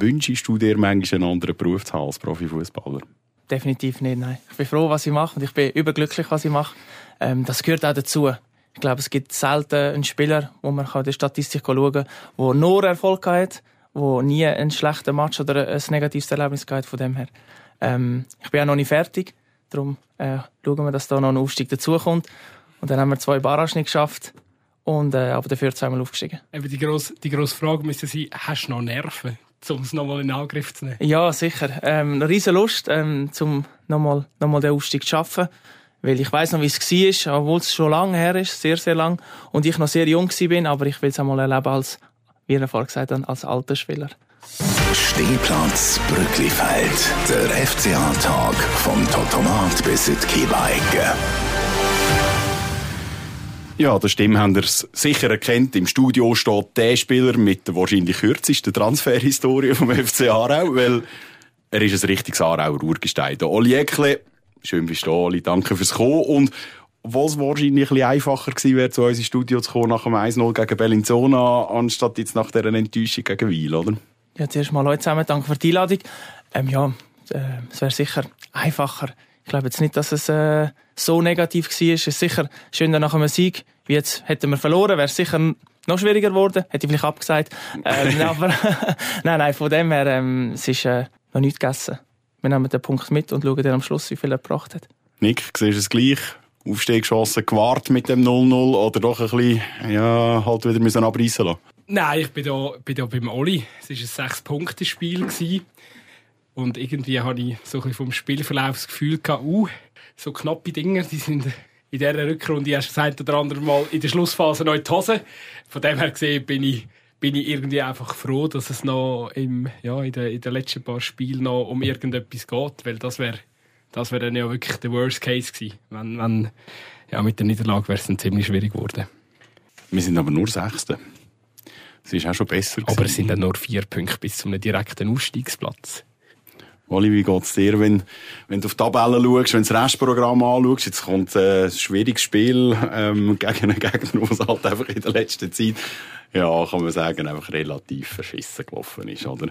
Wünschst du dir manchmal einen anderen Beruf zu haben als Profifußballer? Definitiv nicht, nein. Ich bin froh, was ich mache und ich bin überglücklich, was ich mache. Ähm, das gehört auch dazu. Ich glaube, es gibt selten einen Spieler, wo man in der Statistik schauen kann, der nur Erfolg hat, der nie einen schlechten Match oder ein negatives Erlebnis hat von dem her. Ähm, ich bin auch noch nicht fertig, darum äh, schauen wir, dass da noch ein Aufstieg dazukommt. Und dann haben wir zwei Barragen nicht geschafft und äh, aber dafür zweimal aufgestiegen. Eben die grosse, die grosse Frage müsste sein, hast du noch Nerven? Um es nochmal in Angriff zu nehmen? Ja, sicher. Ähm, eine riesen Lust, ähm, um nochmal, nochmal den Aufstieg zu schaffen. Weil ich weiß noch, wie es war, obwohl es schon lange her ist, sehr, sehr lang. Und ich noch sehr jung bin, aber ich will es einmal erleben als, wie er vorher gesagt hat, als alter Spieler. Stehplatz Brücklifeld. Der FCA-Tag vom Totomat bis in die Kiebeicke. Ja, der Stimme haben ihr sicher erkennt. Im Studio steht der Spieler mit der wahrscheinlich kürzesten Transferhistorie vom FC Aarau, weil er ist ein richtiges Aarauer Urgestein. Der Oli Eckle, schön bist du Oli, danke fürs Kommen. Und was wahrscheinlich ein einfacher gewesen wäre, zu uns ins Studio zu kommen nach dem 1-0 gegen Bellinzona, anstatt jetzt nach dieser Enttäuschung gegen Wiel, oder? Ja, zuerst mal Leute zusammen, danke für die Einladung. Ähm, ja, äh, es wäre sicher einfacher. Ich glaube jetzt nicht, dass es äh, so negativ war. Es ist sicher schöner nach einem Sieg. Wie jetzt hätten wir verloren, wäre es sicher noch schwieriger geworden. Hätte ich vielleicht abgesagt. Ähm, aber nein, nein, von dem her, ähm, es ist äh, noch nicht gegessen. Wir nehmen den Punkt mit und schauen dann am Schluss, wie viel er gebracht hat. Nick, siehst du es gleich? Aufstiegschancen gewartet mit dem 0-0 oder doch ein bisschen, ja, halt wieder müssen abreißen lassen? Nein, ich bin da, bin da beim Oli. Es war ein Sechs-Punkte-Spiel. Und irgendwie hatte ich so ein bisschen vom Spielverlauf das Gefühl gehabt, uh, so knappe Dinge, die sind in dieser Rückrunde erst gesagt oder andere Mal in der Schlussphase noch in die Hose. Von dem her gesehen bin ich, bin ich irgendwie einfach froh, dass es noch im, ja, in, den, in den letzten paar Spielen noch um irgendetwas geht, weil das wäre das wäre dann ja wirklich der Worst Case gewesen. Wenn, wenn, ja, mit der Niederlage wäre es dann ziemlich schwierig geworden. Wir sind aber nur Sechste. Das ist auch schon besser. Aber es sind dann nur vier Punkte bis zu einem direkten Ausstiegsplatz. Oli, wie geht's dir, wenn, wenn du auf die Tabelle schaust, wenn du das Restprogramm anschaust? Jetzt kommt äh, ein schwieriges Spiel ähm, gegen einen Gegner, der halt einfach in der letzten Zeit, ja, kann man sagen, einfach relativ verschissen gelaufen ist, oder?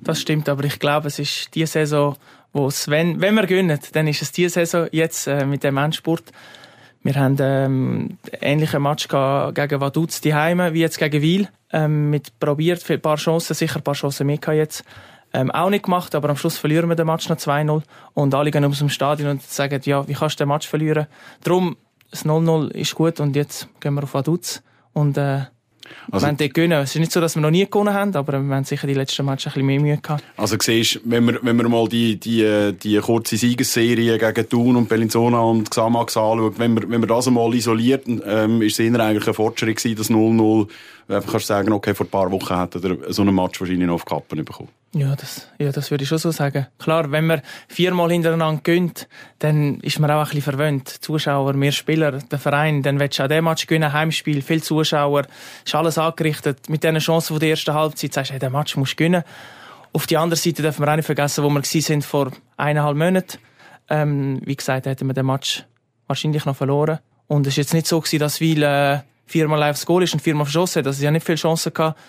Das stimmt, aber ich glaube, es ist die Saison, wo es, wenn, wenn wir gewinnen, dann ist es die Saison jetzt äh, mit dem Endspurt. Wir haben ähm, ähnlichen Match gegen Vaduz die Heime wie jetzt gegen Wiel. Ähm, mit probiert, ein paar Chancen, sicher ein paar Chancen mehr jetzt ähm, auch nicht gemacht, aber am Schluss verlieren wir den Match noch 2-0 und alle gehen aus dem Stadion und sagen, ja, wie kannst du den Match verlieren? Darum, das 0-0 ist gut und jetzt gehen wir auf Vaduz und äh, also, wir dort gewinnen. Es ist nicht so, dass wir noch nie gewonnen haben, aber wir haben sicher die letzten Matches ein bisschen mehr Mühe gehabt. Also siehst, wenn wir, wenn wir mal die, die, die kurze Siegesserie gegen Thun und Bellinzona und Xamax anschauen, wenn wir, wenn wir das einmal isoliert, ähm, ist es eher eigentlich ein Fortschritt gewesen, das 0-0. Einfach kannst du sagen, okay, vor ein paar Wochen hätte er so einen Match wahrscheinlich noch auf Kappen bekommen. Ja, das, ja, das würde ich schon so sagen. Klar, wenn man viermal hintereinander gönnt, dann ist man auch ein bisschen verwöhnt. Zuschauer, mehr Spieler, der Verein, dann willst du auch den Match gewinnen, Heimspiel, viele Zuschauer, ist alles angerichtet. Mit diesen Chancen von der ersten Halbzeit sagst du, hey, den Match musst du gewinnen. Auf der anderen Seite dürfen wir auch nicht vergessen, wo wir sind vor eineinhalb Monaten. Ähm, wie gesagt, hätten wir den Match wahrscheinlich noch verloren. Und es war jetzt nicht so, gewesen, dass Weil äh, viermal aufs Goal ist und viermal verschossen hat. Also, sie haben nicht viele Chancen gehabt.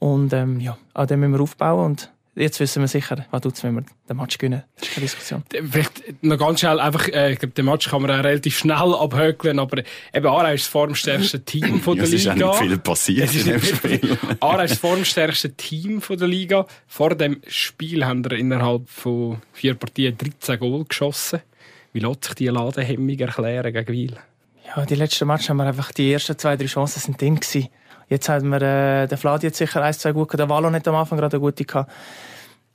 Und ähm, ja, an dem müssen wir aufbauen und Jetzt wissen wir sicher, was tut es, wenn wir den Match gewinnen. Das ist keine Diskussion. Vielleicht noch ganz schnell, einfach, äh, ich glaube, den Match kann man auch relativ schnell abhökeln, aber eben Aarau ist das formstärkste Team von der ja, Liga. Es ist auch nicht viel passiert in dem Spiel. Aarau ist das formstärkste Team von der Liga. Vor dem Spiel haben wir innerhalb von vier Partien 13 Goal geschossen. Wie lässt sich die Ladehemmung erklären gegen Wiel? Ja, die letzten Match haben wir einfach, die ersten zwei, drei Chancen sind drin gewesen. Jetzt haben wir, äh, der Vlad jetzt sicher ein, zwei gut gehabt. Der Wallon hat am Anfang gerade eine gute gehabt.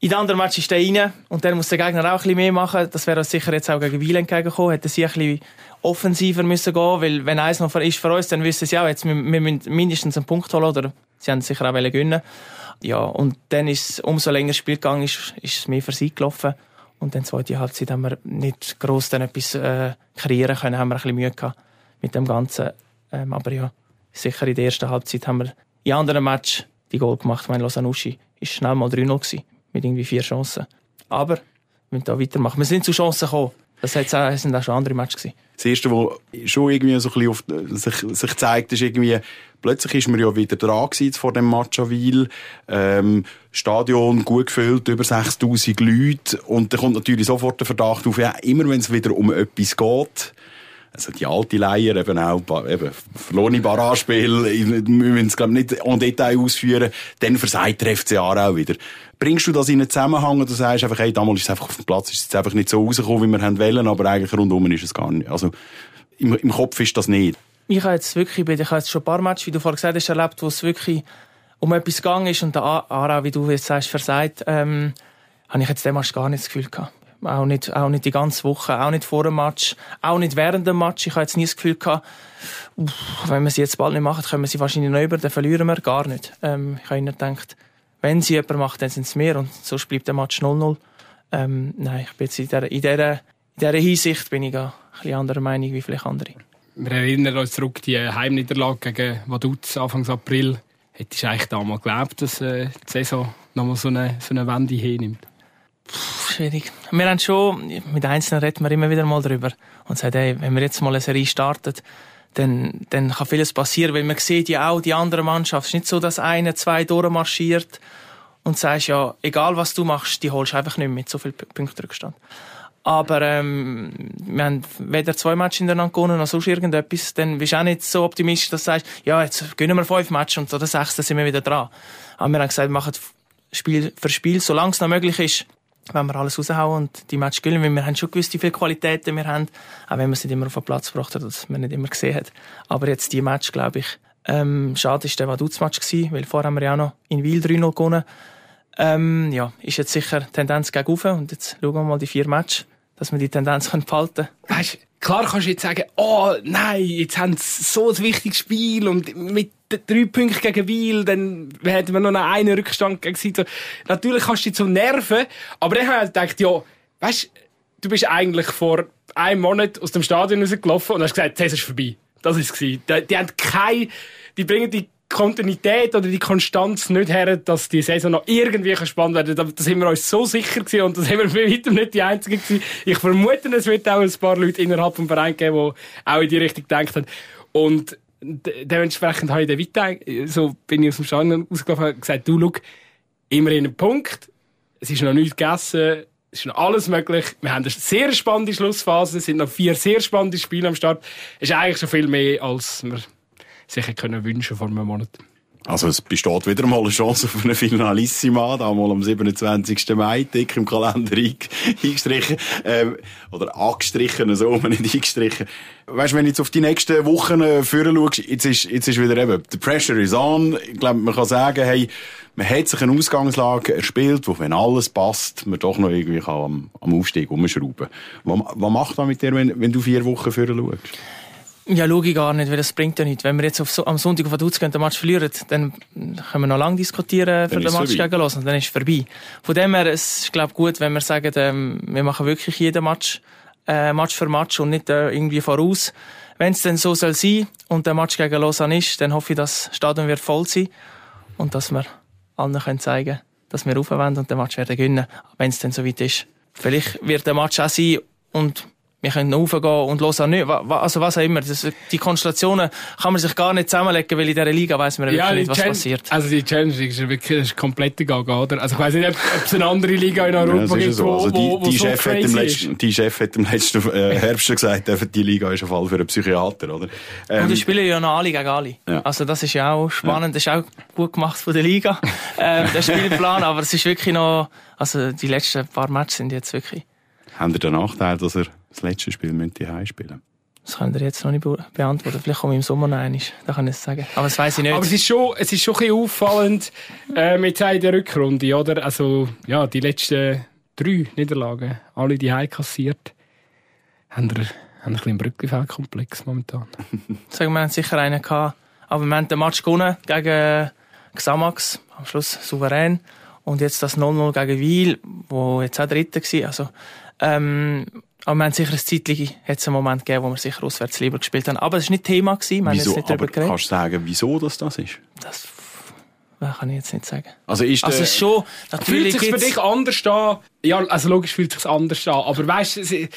In den anderen Match ist der rein und dann muss der Gegner auch ein bisschen mehr machen. Das wäre uns sicher jetzt auch gegen Wiel entgegengekommen. Hätten sie ein bisschen offensiver müssen gehen, weil wenn eins noch ist für uns, dann wissen sie auch, jetzt, wir, müssen mindestens einen Punkt holen oder sie haben sicher auch gewinnen Ja, und dann ist umso länger das Spiel gegangen ist, ist es mehr für sie gelaufen. Und dann zweite Halbzeit haben wir nicht gross dann etwas äh, kreieren können, haben wir ein bisschen Mühe gehabt mit dem Ganzen. Ähm, aber ja, sicher in der ersten Halbzeit haben wir in anderen Match die Goal gemacht. Ich meine, Losanuschi ist schnell mal 3-0 mit irgendwie vier Chancen. Aber wir müssen da weitermachen. Wir sind zu Chancen gekommen. Das sind auch schon andere Matches. Das erste, was schon irgendwie so ein bisschen auf, sich, sich zeigt, ist irgendwie, plötzlich ist man ja wieder dran vor dem Match an Wiel. Ähm, Stadion gut gefüllt, über 6000 Leute. Und da kommt natürlich sofort der Verdacht auf, ja, immer wenn es wieder um etwas geht, also die alte Leier, eben auch, eben, verlorene Barragespiel, wir müssen es, glaube nicht en Detail ausführen, dann versagt der FC auch wieder. Bringst du das in einen Zusammenhang oder sagst einfach, hey, damals ist es einfach auf dem Platz, ist es einfach nicht so rausgekommen, wie wir haben wollen, aber eigentlich rundum ist es gar nicht. Also, im, im Kopf ist das nicht. Ich habe jetzt wirklich, ich habe jetzt schon ein paar Matches, wie du vorhin gesagt hast, erlebt, wo es wirklich um etwas gegangen ist und der Aarau, wie du jetzt sagst, versagt, ähm, habe ich jetzt Match gar nicht das Gefühl gehabt. Auch nicht, auch nicht die ganze Woche, auch nicht vor dem Match, auch nicht während dem Match. Ich habe jetzt nie das Gefühl gehabt, wenn wir sie jetzt bald nicht machen, können wir sie wahrscheinlich noch über, dann verlieren wir gar nicht. Ähm, ich habe immer gedacht, wenn sie jemand macht, dann sind es mehr und sonst bleibt der Match 0-0. Ähm, nein, ich bin jetzt in dieser, in dieser, in dieser Hinsicht bin ich ein bisschen anderer Meinung wie vielleicht andere. Wir erinnern uns zurück, die Heimniederlage gegen Vaduz Anfang April. Hättest du eigentlich damals geglaubt, dass äh, die Saison nochmal so eine, so eine Wende hinnimmt? Schwierig. Wir haben schon, mit Einzelnen reden wir immer wieder mal drüber und sagen, hey, wenn wir jetzt mal eine Serie starten, dann, dann kann vieles passieren, weil man sieht ja auch die andere Mannschaft. Es ist nicht so, dass eine, zwei durchmarschiert und sagst, ja, egal was du machst, die holst du einfach nicht mit so viel Punkte Rückstand. Aber ähm, wir haben weder zwei Matches hintereinander gewonnen noch sonst irgendetwas. Dann bist du auch nicht so optimistisch, dass du sagst, ja, jetzt gewinnen wir fünf Matches und oder sechs, dann sind wir wieder dran. Aber wir haben gesagt, wir machen Spiel für Spiel, solange es noch möglich ist, wenn wir alles raushauen und die Match gewinnen, weil wir haben schon gewusst, wie viele Qualitäten wir haben, auch wenn wir es nicht immer auf den Platz gebracht haben, dass man nicht immer gesehen hat. Aber jetzt die Match, glaube ich, ähm, schade ist der Vaduz-Match gewesen, weil vorher haben wir ja auch noch in Wiel 3-0 gewonnen. Ähm, ja, ist jetzt sicher Tendenz gegen oben und jetzt schauen wir mal die vier Matches, dass wir die Tendenz behalten können. Weißt, klar kannst du jetzt sagen, oh nein, jetzt haben sie so ein wichtiges Spiel und mit drei Punkten gegen Wiel, dann hätten wir noch einen Rückstand gegen sie. Natürlich kannst du dich zum nerven, aber ich habe gedacht, ja, weißt, du bist eigentlich vor einem Monat aus dem Stadion rausgelaufen und hast gesagt, das ist vorbei. Das ist es. Die, die haben keine, die bringen die Kontinuität oder die Konstanz nicht her, dass die Saison noch irgendwie spannend werden kann. Da sind wir uns so sicher gewesen und da sind wir bei weitem nicht die Einzigen gewesen. Ich vermute, es wird auch ein paar Leute innerhalb des Vereins geben, die auch in die Richtung denken. Und dementsprechend habe ich den weiter, so bin ich aus dem Stadion ausgelaufen und gesagt, du, schau, immerhin ein Punkt. Es ist noch nichts gegessen. Es ist noch alles möglich. Wir haben eine sehr spannende Schlussphase. Es sind noch vier sehr spannende Spiele am Start. Es ist eigentlich schon viel mehr, als wir sich können wünschen vor einem Monat. Also es besteht wieder mal eine Chance auf eine Finalissima, da mal am 27. Mai, dick im Kalender eingestrichen, ähm, oder angestrichen, so, man nicht eingestrichen. Weißt, wenn du jetzt auf die nächsten Wochen äh, führen schaust, jetzt ist, jetzt ist wieder eben, the pressure is on. Ich glaube, man kann sagen, hey, man hat sich eine Ausgangslage erspielt, wo, wenn alles passt, man doch noch irgendwie kann am, am Aufstieg umschrauben. Was, was macht man mit dir, wenn, wenn du vier Wochen führen schaust? Ja, ich gar nicht, weil das bringt ja nichts. Wenn wir jetzt auf, am Sonntag auf Vaduz gehen, den Match verlieren, dann können wir noch lange diskutieren für den Match gegen Los und dann ist es vorbei. Von dem her, es ist, glaube gut, wenn wir sagen, ähm, wir machen wirklich jeden Match, äh, Match für Match und nicht äh, irgendwie voraus. Wenn es dann so soll sein und der Match gegen Lausanne ist, dann hoffe ich, dass das Stadion wird voll sein und dass wir allen können zeigen dass wir raufwenden und den Match werden gewinnen, wenn es dann soweit ist. Vielleicht wird der Match auch sein und wir können raufgehen und hören nicht. Also was auch immer. Das, die Konstellationen kann man sich gar nicht zusammenlegen, weil in dieser Liga weiß man wirklich ja, nicht, was Challenge, passiert. Also die Challenge ist wirklich ist komplett Gaga, oder? Also ich weiss nicht, ob es eine andere Liga in Europa ja, gibt, so. also die, wo, die, so Chef hat im letzten, die Chef hat im letzten äh, Herbst schon gesagt, die Liga ist ein Fall für einen Psychiater, oder? Ähm, und die spielen ja noch alle gegen alle. Ja. Also das ist ja auch spannend, das ist auch gut gemacht von der Liga, ähm, der Spielplan, aber es ist wirklich noch, also die letzten paar Matches sind jetzt wirklich... Haben ihr den Nachteil, dass er das letzte Spiel müsst ihr spielen. Das könnt ihr jetzt noch nicht beantworten. Vielleicht komme ich im Sommer noch einmal. Da kann ich es sagen. Aber das weiß ich nicht. Aber es ist schon, es ist schon ein bisschen auffallend, äh, mit der Rückrunde, oder? Also, ja, die letzten drei Niederlagen, alle die Heim kassiert, haben wir, haben ein bisschen einen Brückenfeldkomplex momentan. Sagen wir, haben sicher einen gehabt. Aber wir haben den Match gewonnen gegen Xamax. Am Schluss souverän. Und jetzt das 0-0 gegen Wiel, wo jetzt auch Dritter war. Also, ähm, aber wir haben sicher ein Zeitchen, hat einen Moment gegeben, wo wir sicher auswärts lieber gespielt haben. Aber es war nicht Thema. Gewesen. Wir wieso? Haben jetzt nicht aber geredet. kannst du sagen, wieso das, das ist? Das kann ich jetzt nicht sagen. Also ist also es schon, natürlich Fühlt es für dich anders an? Ja, also logisch fühlt es sich anders an. Aber weißt du, es, äh,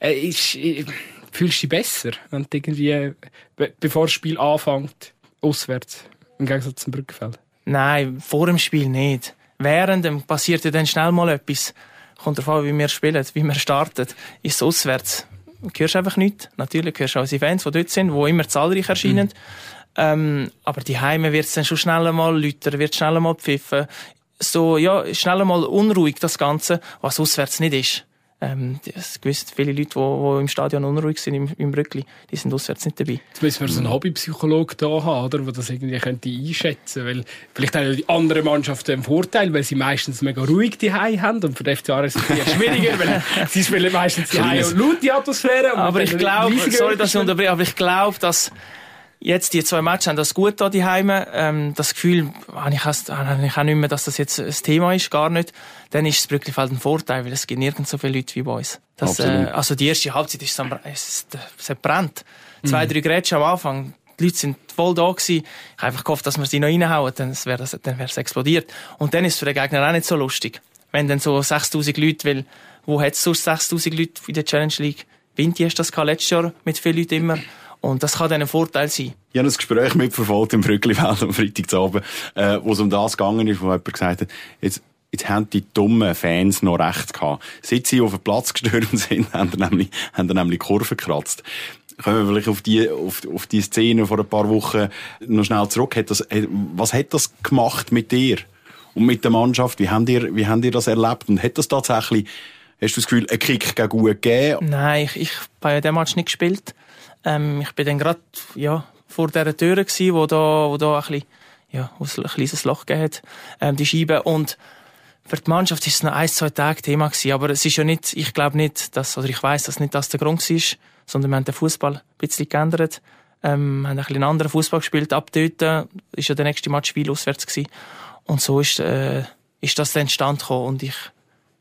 äh, fühlst du dich besser, wenn du irgendwie, be bevor das Spiel anfängt, auswärts, im Gegensatz zum Brückenfeld? Nein, vor dem Spiel nicht. Während dem passiert ja dann schnell mal etwas. Kommt darauf an, wie wir spielen, wie wir starten. Ist es auswärts. Hörst einfach nichts. Natürlich hörst du auch die Fans, die dort sind, die immer zahlreich erscheinen. Mhm. Ähm, aber die Heime wird es dann schon schneller mal läutern, wird schneller mal pfiffen. So, ja, schneller mal unruhig, das Ganze, was auswärts nicht ist. Ähm, es gewusst, viele Leute, die, die im Stadion unruhig sind, im, im Rückli, die sind auswärts nicht dabei. Jetzt müssen wir so einen Hobbypsychologen da haben, oder, der das irgendwie könnte einschätzen könnte. Weil vielleicht haben die anderen Mannschaften einen Vorteil, weil sie meistens mega ruhig die haben. Und für die FCA ist es schwieriger, weil sie spielen meistens die und laute Atmosphäre. Aber ich glaube, sorry, dass ich unterbreche, aber ich glaube, dass Jetzt, die zwei Matches haben das gut da die Heime. Ähm, das Gefühl habe ich, habe ich auch nicht mehr, dass das jetzt ein Thema ist, gar nicht. Dann ist das Brücklifeld ein Vorteil, weil es gibt nirgends so viele Leute wie bei uns. Das, äh, also die erste Halbzeit ist es, es, es hat brennt. Zwei, mhm. drei Grätsche am Anfang. Die Leute sind voll da gewesen. Ich habe einfach gehofft, dass wir sie noch reinhauen, dann wäre es, dann wäre es explodiert. Und dann ist es für den Gegner auch nicht so lustig. Wenn dann so 6000 Leute, weil, wo hat es sonst 6000 Leute in der Challenge League? Vinti hast das letztes Jahr mit vielen Leuten immer. Und das kann dann ein Vorteil sein. Ich habe ein Gespräch mitverfolgt im Brücklifeld am Freitagabend, äh, wo es um das gegangen ist, wo jemand gesagt hat, jetzt, jetzt haben die dummen Fans noch recht gehabt. Seit sie auf den Platz gestürmt sind, haben sie nämlich, haben sie nämlich Kurven gekratzt. Kommen wir vielleicht auf die, auf, auf die Szene vor ein paar Wochen noch schnell zurück. Hat das, was hat das gemacht mit dir? Und mit der Mannschaft? Wie habt ihr, wie habt ihr das erlebt? Und hat das tatsächlich, hast du das Gefühl, einen Kick gegen gut gegeben? Nein, ich, ich habe ja den Match nicht gespielt. Ähm, ich bin dann gerade ja, vor dieser Tür gewesen, wo da, wo da ein, bisschen, ja, ein kleines Loch gegeben hat, ähm, die Scheibe. Und für die Mannschaft ist es noch ein, zwei Tage Thema gewesen. Aber es ist ja nicht, ich glaube nicht, dass, oder ich weiß, dass nicht das der Grund war, sondern wir haben den Fußball ein bisschen geändert. Ähm, haben ein bisschen einen anderen Fußball gespielt. Ab dort ist ja der nächste Match viel auswärts gewesen. Und so ist, äh, ist das dann entstanden. Und ich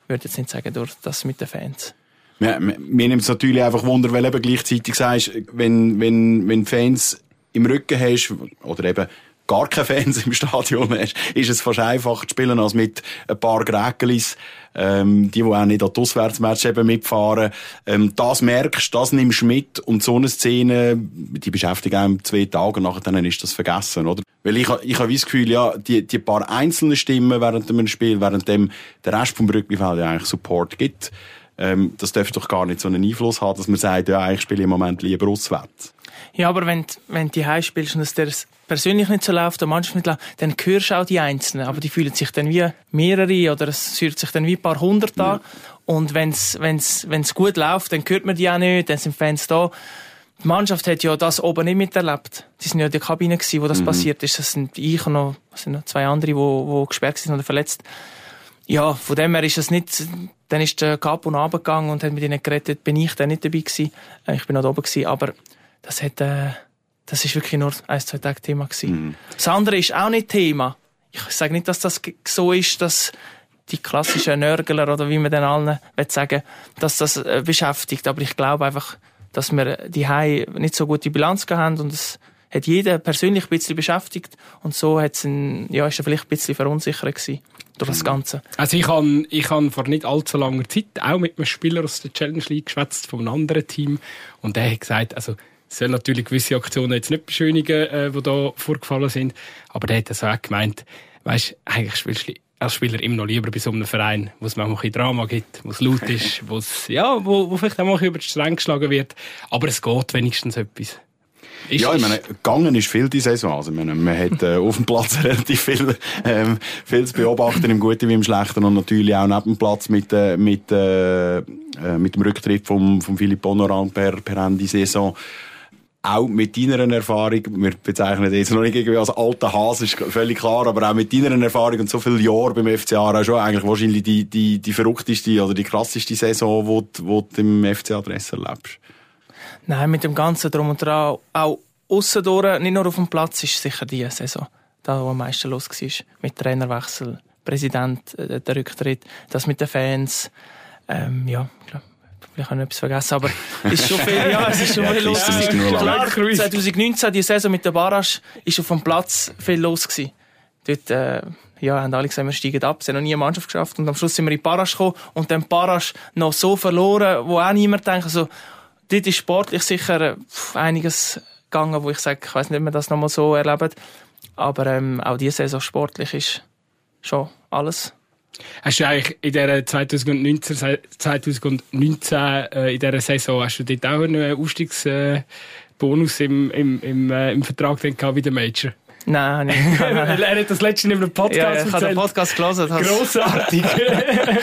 würde jetzt nicht sagen, durch das mit den Fans. Mir, mir nimmt es natürlich einfach Wunder, weil eben gleichzeitig sagst, wenn, wenn, wenn Fans im Rücken hast, oder eben gar keine Fans im Stadion hast, ist es fast einfacher zu spielen als mit ein paar Gräkelis, ähm, die, die auch nicht an die Auswärtsmatch eben mitfahren. Ähm, das merkst, das nimmst du mit und so eine Szene, die beschäftigt einem zwei Tage nachher dann ist das vergessen, oder? Weil ich, ich habe das Gefühl, ja, die, die paar einzelnen Stimmen während dem Spiel, während dem der Rest vom Brücklifeld ja eigentlich Support gibt, ähm, das dürfte doch gar nicht so einen Einfluss haben, dass man sagt, ja, ich spiele im Moment lieber auswärts. Ja, aber wenn, wenn du heim spielst und es dir persönlich nicht so läuft, der Mannschaft nicht läuft, dann hörst du auch die Einzelnen. Aber die fühlen sich dann wie mehrere oder es fühlt sich dann wie ein paar hundert an. Ja. Und wenn es wenn's, wenn's gut läuft, dann hört man die auch nicht, dann sind Fans da. Die Mannschaft hat ja das oben nicht miterlebt. Die sind ja in der Kabine gewesen, wo das mhm. passiert ist. Das sind ich und noch, sind noch zwei andere, die, die gesperrt sind oder verletzt. Ja, von dem her ist es nicht, dann ist der Capo runtergegangen und hat mit ihnen geredet, bin ich dann nicht dabei gewesen. Äh, ich bin noch oben gewesen, aber das hat, äh, das ist wirklich nur ein, zwei Tage Thema gewesen. Mhm. Das andere ist auch nicht Thema. Ich sage nicht, dass das so ist, dass die klassischen Nörgler oder wie man den allen sagen dass das äh, beschäftigt. Aber ich glaube einfach, dass wir die nicht so gute Bilanz gehabt haben und es hat jeder persönlich ein bisschen beschäftigt und so hat's ein, ja, ist er vielleicht ein bisschen verunsichert gewesen durch das Ganze. Also ich habe ich hab vor nicht allzu langer Zeit auch mit einem Spieler aus der Challenge League geschwätzt, von einem anderen Team und der hat gesagt, also es sollen natürlich gewisse Aktionen jetzt nicht beschönigen, äh, die da vorgefallen sind, aber der hat also auch gemeint, weißt, eigentlich spielst du als Spieler immer noch lieber bei so einem Verein, wo es manchmal ein Drama gibt, wo es laut ist, wo es, ja, wo, wo vielleicht auch mal über die Stränge geschlagen wird, aber es geht wenigstens etwas. Ist, ja, ich meine, gegangen ist viel die Saison. Also, meine, man hat äh, auf dem Platz relativ viel, ähm, viel zu beobachten, im Guten wie im Schlechten. Und natürlich auch neben dem Platz mit, äh, mit, äh, äh mit dem Rücktritt von vom Philipp Honoran per, per Ende Saison. Auch mit deiner Erfahrung, wir bezeichnen jetzt noch nicht irgendwie als alter Hase, ist völlig klar, aber auch mit deiner Erfahrung und so viele Jahre beim FCA auch schon eigentlich wahrscheinlich die, die, die verrückteste oder die krasseste Saison, die, die du im FCA Adresse erlebst. Nein, mit dem Ganzen drum und dran, auch aussen durch, nicht nur auf dem Platz, ist sicher die Saison, da wo am meisten los war. Mit Trainerwechsel, Präsident, äh, der Rücktritt, das mit den Fans, ähm, ja, klar. Vielleicht habe ich etwas vergessen, aber es ist schon viel, ja, es ist schon viel los Klar, 2019, die Saison mit der Barrage, ist auf dem Platz viel los gewesen. Dort, äh, ja, haben alle gesagt, wir steigen ab. Sie haben noch nie eine Mannschaft geschafft. Und am Schluss sind wir in Barrage gekommen und dann Barrage noch so verloren, wo auch niemand denkt, also, dort ist sportlich sicher äh, einiges gegangen, wo ich sage, ich weiß nicht, ob wir das nochmal so erleben. Aber ähm, auch diese Saison sportlich ist schon alles. Hast du eigentlich in der 2019, 2019 äh, in dieser Saison, hast du dort auch einen Aufstiegsbonus im, im, im, äh, im Vertrag gehabt wie der Major? Nein, nicht. er hat das letzte in einem Podcast ja, ich habe den Podcast gelesen. Grossartig. äh,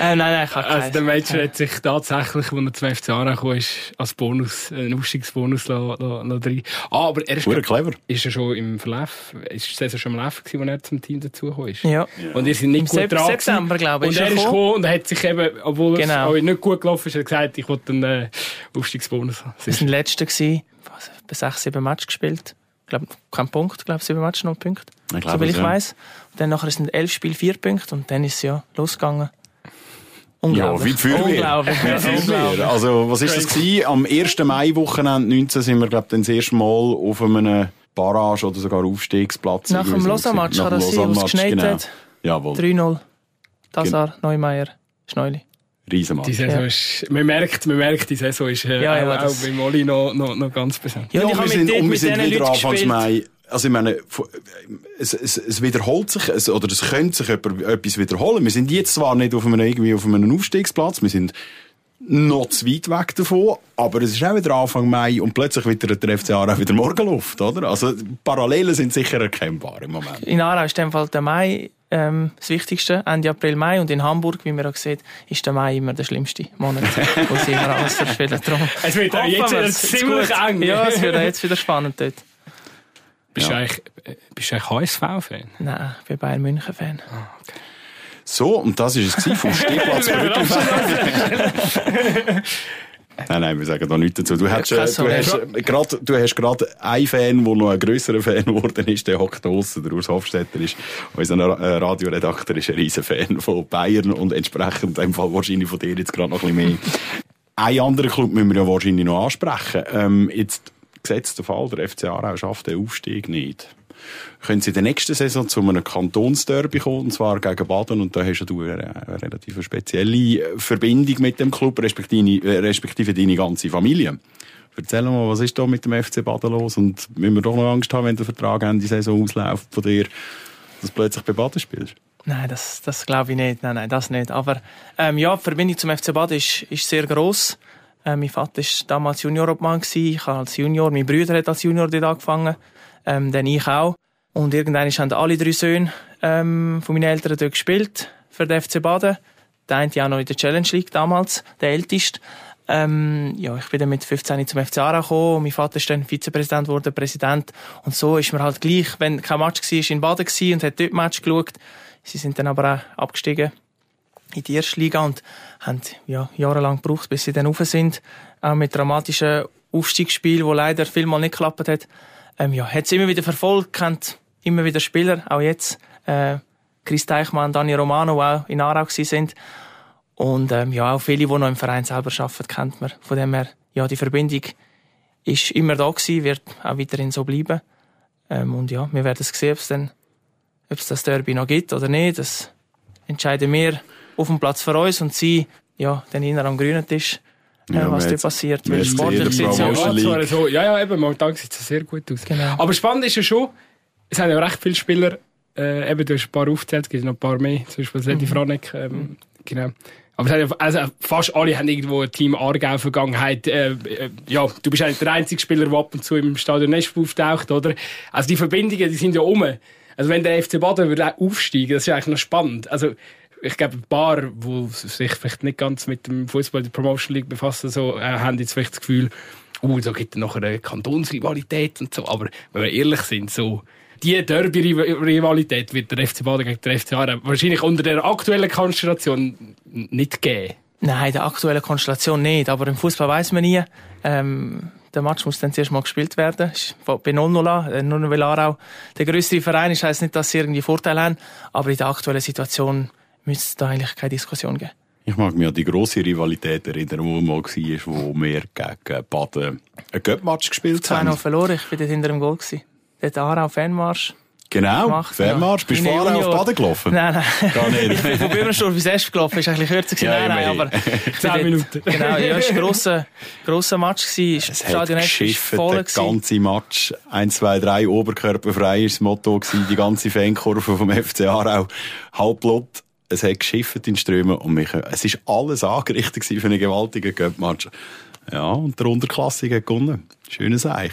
nein, nein, ich habe Also der Major ja. hat sich tatsächlich, als er zum FC kam, ist als Bonus, einen Aufstiegsbonus noch drin. Ah, aber er ist, glaub, clever. ist er schon im Verlauf, ist Saison schon im Verlauf gewesen, als er zum Team dazugekommen ist. Ja. Und ihr seid nicht Im gut Sep dran September, glaube ich. Und er ist gekommen und hat sich eben, obwohl Genau. es nicht gut gelaufen ist, hat gesagt, ich wollte einen äh, Aufstiegsbonus haben. Wir sind Letzter gewesen, was, bei sechs, sieben Matches gespielt. Ich glaube, kein Punkt, glaube sieben Matches, noch Punkte. Ich wie ich ja. weiss. Und dann nachher sind elf Spiele, vier Punkte und dann ist es ja losgegangen. Ja, Unglaublich. wie die Feuerwehr. Unglaublich. Ja, unglaublich. Also, was ist das gewesen? Am 1. Mai-Wochenende 19 sind wir, glaube ich, das erste Mal auf einem Barrage oder sogar Aufstiegsplatz. Nach dem Lausanne-Match sein, wo es Lausanne-Match, geschneit genau. hat. Jawohl, 3-0. Tassar, Neumeier, Schneuli. Riesenmatch. Die Saison Ja. ist, man merkt, man merkt, die Saison ist äh, Ja, ja, auch, das- auch bei Molly noch, noch, noch ganz besonders. Ja, und wir sind, und wir sind wieder Anfangs gespielt. Mai. Also ich meine, es, es, es wiederholt sich, es, oder es könnte sich etwas wiederholen. Wir sind jetzt zwar nicht auf einem, irgendwie auf einem Aufstiegsplatz, wir sind noch zu weit weg davon, aber es ist auch wieder Anfang Mai und plötzlich wieder der FC Aarau wieder Morgenluft, oder? Also Parallelen sind sicher erkennbar im Moment. In Aarau ist in dem Fall der Mai ähm, das Wichtigste, Ende April, Mai. Und in Hamburg, wie man auch sieht, ist der Mai immer der schlimmste Monat, wo sie immer alles verspielen. Darum Es wird auch jetzt wieder ziemlich eng. Ja, es wird auch jetzt wieder spannend dort. Bist, Ja. du eigentlich, äh, bist du eigentlich HSV-Fan? Nein, ich bin Bayern München-Fan. So, und das ist es vom Stehplatz Nein, nein, wir sagen da nichts dazu. Du hast, kein äh, du hast Sorge. äh, gerade, du hast gerade einen Fan, der noch ein grösserer Fan geworden ist, der hockt draussen. Der Urs Hofstetter ist, unser äh, Radioredakteur, ist ein riesen Fan von Bayern und entsprechend in dem Fall wahrscheinlich von dir jetzt gerade noch ein bisschen mehr. Ein anderer Club müssen wir ja wahrscheinlich noch ansprechen. Ähm, jetzt, gesetzter Fall, der FC Aarau schafft den Aufstieg nicht. Können Sie in der nächsten Saison zu einem Kantonsderby kommen, und zwar gegen Baden, und da hast du eine, eine relativ spezielle Verbindung mit dem Club, respektive, äh, respektive deine ganze Familie. Erzähl mal, was ist da mit dem FC Baden los? Und müssen wir doch noch Angst haben, wenn der Vertrag Ende Saison ausläuft von dir, dass du plötzlich bei Baden spielst? Nein, das, das glaube ich nicht. Nein, nein, das nicht. Aber ähm, ja, die Verbindung zum FC Bad ist, ist sehr gross. Äh, mein Vater war damals Juniorobmann. Ich habe als Junior, mein Bruder hat als Junior dort angefangen. Ähm, dann ich auch. Und irgendwann haben alle drei Söhne ähm, von meinen Eltern dort gespielt für den FC Baden. Der eine auch noch in der Challenge League damals, der älteste. Ähm, ja, ich bin dann mit 15 zum FC Aarau gekommen. Mein Vater ist dann Vizepräsident geworden, Präsident. Und so ist man halt gleich, wenn kein Match war, in Baden und hat dort Match geschaut. Sie sind dann aber auch abgestiegen in die erste Liga und haben ja, jahrelang gebraucht, bis sie dann rauf sind. Auch mit dramatischen Aufstiegsspielen, die leider vielmal nicht geklappt hat. Ähm, ja, hat es immer wieder verfolgt, kennt immer wieder Spieler, auch jetzt. Äh, Chris Teichmann, Dani Romano, die auch in Aarau sind. Und ähm, ja, auch viele, die noch im Verein selber arbeiten, kennt man. Von dem her, ja, die Verbindung ist immer da gewesen, wird auch weiterhin so bleiben. Ähm, und ja, wir werden sehen, ob es dann, ob es das Derby noch gibt oder nicht. Das entscheiden wir auf dem Platz für uns und sie, ja, dann hinter am grünen Tisch, Ja, was jetzt- passiert. Weil sportlich den sieht's ja zwar so, ja, ja, eben, momentan sieht es sehr gut aus. Genau. Aber spannend ist ja schon, es haben ja recht viele Spieler, äh, eben, du hast ein paar aufgezählt, es gibt noch ein paar mehr, zum Beispiel Sedi Franek, ähm, genau. Aber es ja, also fast alle haben irgendwo ein Team Aargau Vergangenheit. Äh, äh, ja, du bist eigentlich der einzige Spieler, der ab und zu im Stadion Nest auftaucht, oder? Also die Verbindungen, die sind ja um. Also wenn der FC Baden würde auch aufsteigen, das ist eigentlich noch spannend. Also ich glaube, ein paar, die sich vielleicht nicht ganz mit dem Fußball der Promotion League befassen, so, äh, haben jetzt vielleicht das Gefühl, uh, da gibt es noch eine Kantonsrivalität und so. Aber wenn wir ehrlich sind, so, die Derby-Rivalität wird der FC Baden gegen den FC Aarau wahrscheinlich unter der aktuellen Konstellation nicht geben. Nein, in der aktuellen Konstellation nicht. Aber im Fußball weiß man nie. Ähm, der Match muss dann zuerst mal gespielt werden. Ist bei 0-0 an. Äh, Nur weil der größere Verein ist, heisst nicht, dass sie irgendwie Vorteile haben. Aber in der aktuellen Situation müsste es da eigentlich keine Diskussion geben. Ich mag mich an die grosse Rivalität erinnern, die mal war, wo wir gegen Baden ein Göttmatch gespielt 2-0 haben. verloren. Ich war dort hinter dem Goal. Dort Aarau Fanmarsch. Genau, gemacht. Fernmarsch. Bist du vorher auf Baden gelaufen? Nein, nein. Gar nicht. Von Bürgersdorf bis Esp gelaufen, ist ein bisschen kürzer gewesen. Ja, nein, nein, aber... Zehn Minuten. Genau, ja, es war ein grosser, grosser Match. gewesen. Das Es hat Stadion war geschifft, voll. der ganze Match. 1, 2, 3, oberkörperfrei ist das Motto gewesen. Die ganze Fankurve vom FC Aarau. Halbblut. Es hat geschifft in Strömen und mich, es ist alles angerichtet für einen gewaltigen Cup-Match. Ja, und der Unterklassige hat gewonnen. Schönes Eich.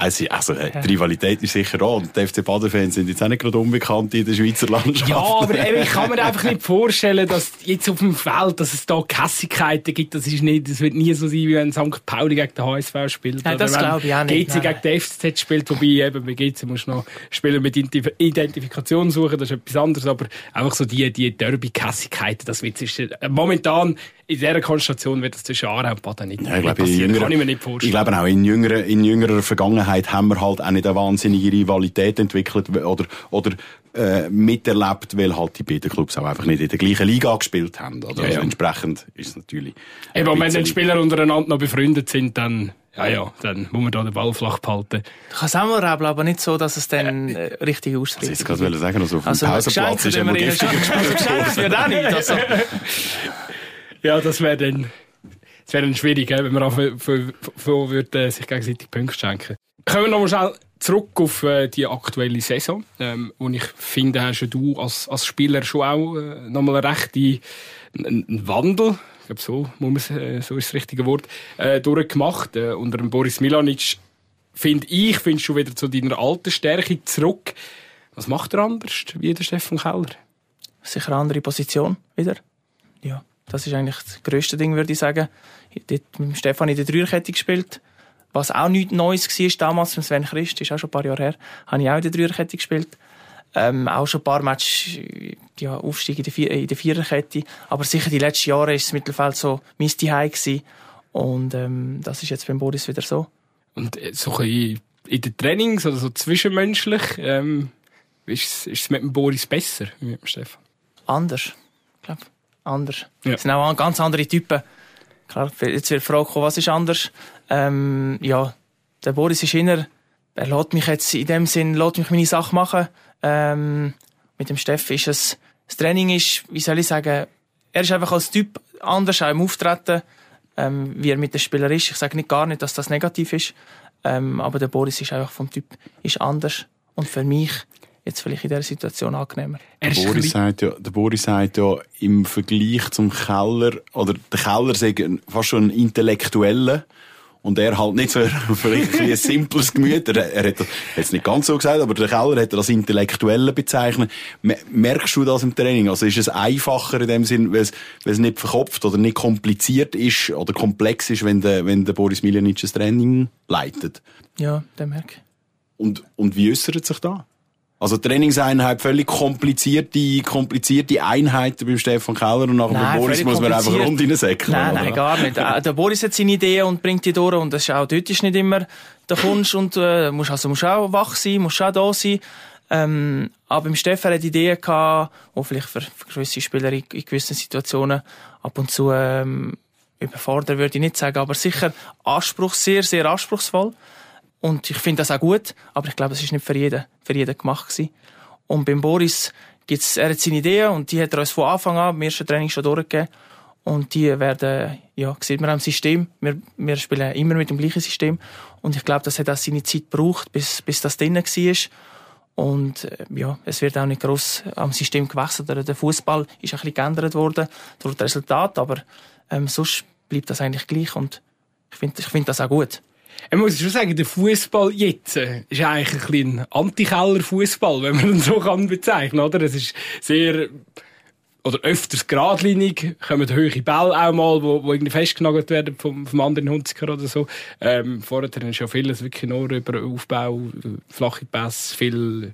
Also, also äh, die Rivalität ist sicher da. Und die FC Baden-Fans sind jetzt auch nicht gerade unbekannt in der Schweizer Landschaft. Ja, aber eben, ich kann mir einfach nicht vorstellen, dass jetzt auf dem Feld, dass es da Kässigkeiten gibt. Das ist nicht, das wird nie so sein, wie wenn St. Pauli gegen den HSV spielt. Nein, das glaube ich auch nicht. GC gegen den FCZ spielt, wobei eben bei GC musst du noch Spieler mit Identif- Identifikation suchen, das ist etwas anderes, aber einfach so die, die Derby-Kässigkeiten, das wird zwischen, äh, momentan in dieser Konstellation wird das zwischen Aarau und Baden nicht, Ja, ich glaube, passieren. jüngerer, Kann ich mir nicht ich vorstellen. glaube auch in jüngerer, in jüngerer Vergangenheit haben wir halt auch nicht eine wahnsinnige Rivalität entwickelt oder, oder äh, miterlebt, weil halt die beiden Clubs auch einfach nicht in der gleichen Liga gespielt haben. Oder? Ja, Also ja. entsprechend ist es natürlich. Eben, wenn bisschen- Spieler untereinander noch befreundet sind, dann, ja, ja, dann muss man da den Ball flach behalten. Du kannst auch mal rebeln, aber nicht so, dass es dann äh, richtig Ich ausrichtet. jetzt gerade wollen sagen, also auf dem Also, Pausenplatz ist immer giftiger Also, wird auch nicht. Also, Ja, das wäre dann, das wäre dann schwierig, wenn man auch von, von, von würde, äh, sich gegenseitig Punkte schenken. Kommen wir nochmal schnell zurück auf äh, die aktuelle Saison, ähm, wo ich finde, hast du als, als Spieler schon auch äh, nochmal einen rechten Wandel, ich glaube, so, muss man, äh, so ist das richtige Wort, äh, durchgemacht. Äh, unter dem Boris Milanic, finde ich, findest du wieder zu deiner alten Stärke zurück. Was macht er anders wie der Stefan Keller? sicher eine andere Position wieder. Ja, das ist eigentlich das grösste Ding, würde ich sagen. Ich habe mit Stefan in der Dreierkette gespielt. Was auch nichts Neues war damals mit Sven Christ, ist auch schon ein paar Jahre her, habe ich auch in der Dreierkette gespielt. Ähm, auch schon ein paar Matches, ja, Aufstieg in der, Vier in der Viererkette. Aber sicher die letzten Jahre ist das Mittelfeld so mein Zuhause gewesen. Und ähm, das ist jetzt beim Boris wieder so. Und äh, so ein in den Trainings oder so zwischenmenschlich, ähm, ist, es- ist es mit dem Boris besser, wie mit dem Stefan? anders. Ich glaube, anders. Ja. Es sind auch ganz andere Typen. Klar, jetzt wird die Frage kommen, was ist anders? Ähm, ja, der Boris ist inner. Er lässt mich jetzt in dem Sinn, lässt mich meine Sache machen. Ähm, mit dem Steff ist es, das Training ist, wie soll ich sagen, er ist einfach als Typ anders auch im Auftreten, ähm, wie er mit den Spielern ist. Ich sage nicht gar nicht, dass das negativ ist, ähm, aber der Boris ist einfach vom Typ, ist anders. Und für mich jetzt vielleicht in dieser Situation angenehmer. Er Der Boris, klein- sagt ja, der Boris sagt ja, im Vergleich zum Keller, oder der Keller sagt fast schon ein Intellektueller, und er halt nicht so vielleicht ein, ein simples Gemüt. Er, er hat das jetzt nicht ganz so gesagt, aber der Keller hat er als Intellektuelle bezeichnet. Me- Merkst du das im Training? Also ist es einfacher in dem Sinn, weil es, weil es nicht verkopft oder nicht kompliziert ist oder komplex ist, wenn der, wenn der Boris Miljanic das Training leitet? Ja, den merke ich. Und, und wie äußert sich da? Also Trainingseinheit, völlig komplizierte, komplizierte Einheiten beim Stefan Keller und nach Nein, Boris muss man einfach rund reinsäckeln. Nein, oder? nein, gar nicht. Äh, Der Boris hat seine Ideen und bringt die durch und das ist auch dort ist nicht immer der Kunst und äh, musst also musst auch wach sein, musst auch da sein. Ähm, aber beim Stefan hat Ideen gehabt, die vielleicht für, für gewisse Spieler in, in gewissen Situationen ab und zu ähm, überfordern würde ich nicht sagen, aber sicher Anspruch, sehr, sehr anspruchsvoll. Und ich finde das auch gut, aber ich glaube, es ist nicht für jeden, für jeden gemacht gewesen. Und beim Boris gibt's, er hat seine Ideen und die hat er uns von Anfang an im ersten Training schon durchgegeben. Und die werden, ja, sieht man am System. Wir, wir spielen immer mit dem gleichen System. Und ich glaube, das hat auch seine Zeit gebraucht, bis, bis das drinnen war. Und äh, ja, es wird auch nicht gross am System gewechselt. Oder Der Fußball ist ein bisschen geändert worden durch das Resultat, aber ähm, sonst bleibt das eigentlich gleich. Und ich finde ich find das auch gut. Ich muss schon sagen, der Fußball jetzt äh, ist eigentlich ein Anti-Keller-Fußball, wenn man ihn so kann bezeichnen, oder? Es ist sehr oder öfters geradlinig, kommen hohe Bälle auch mal, wo, wo irgendwie festgenagelt werden vom, vom anderen Hunziker oder so. Ähm, vorher ist ja vieles wirklich nur über Aufbau, flache Pässe, viel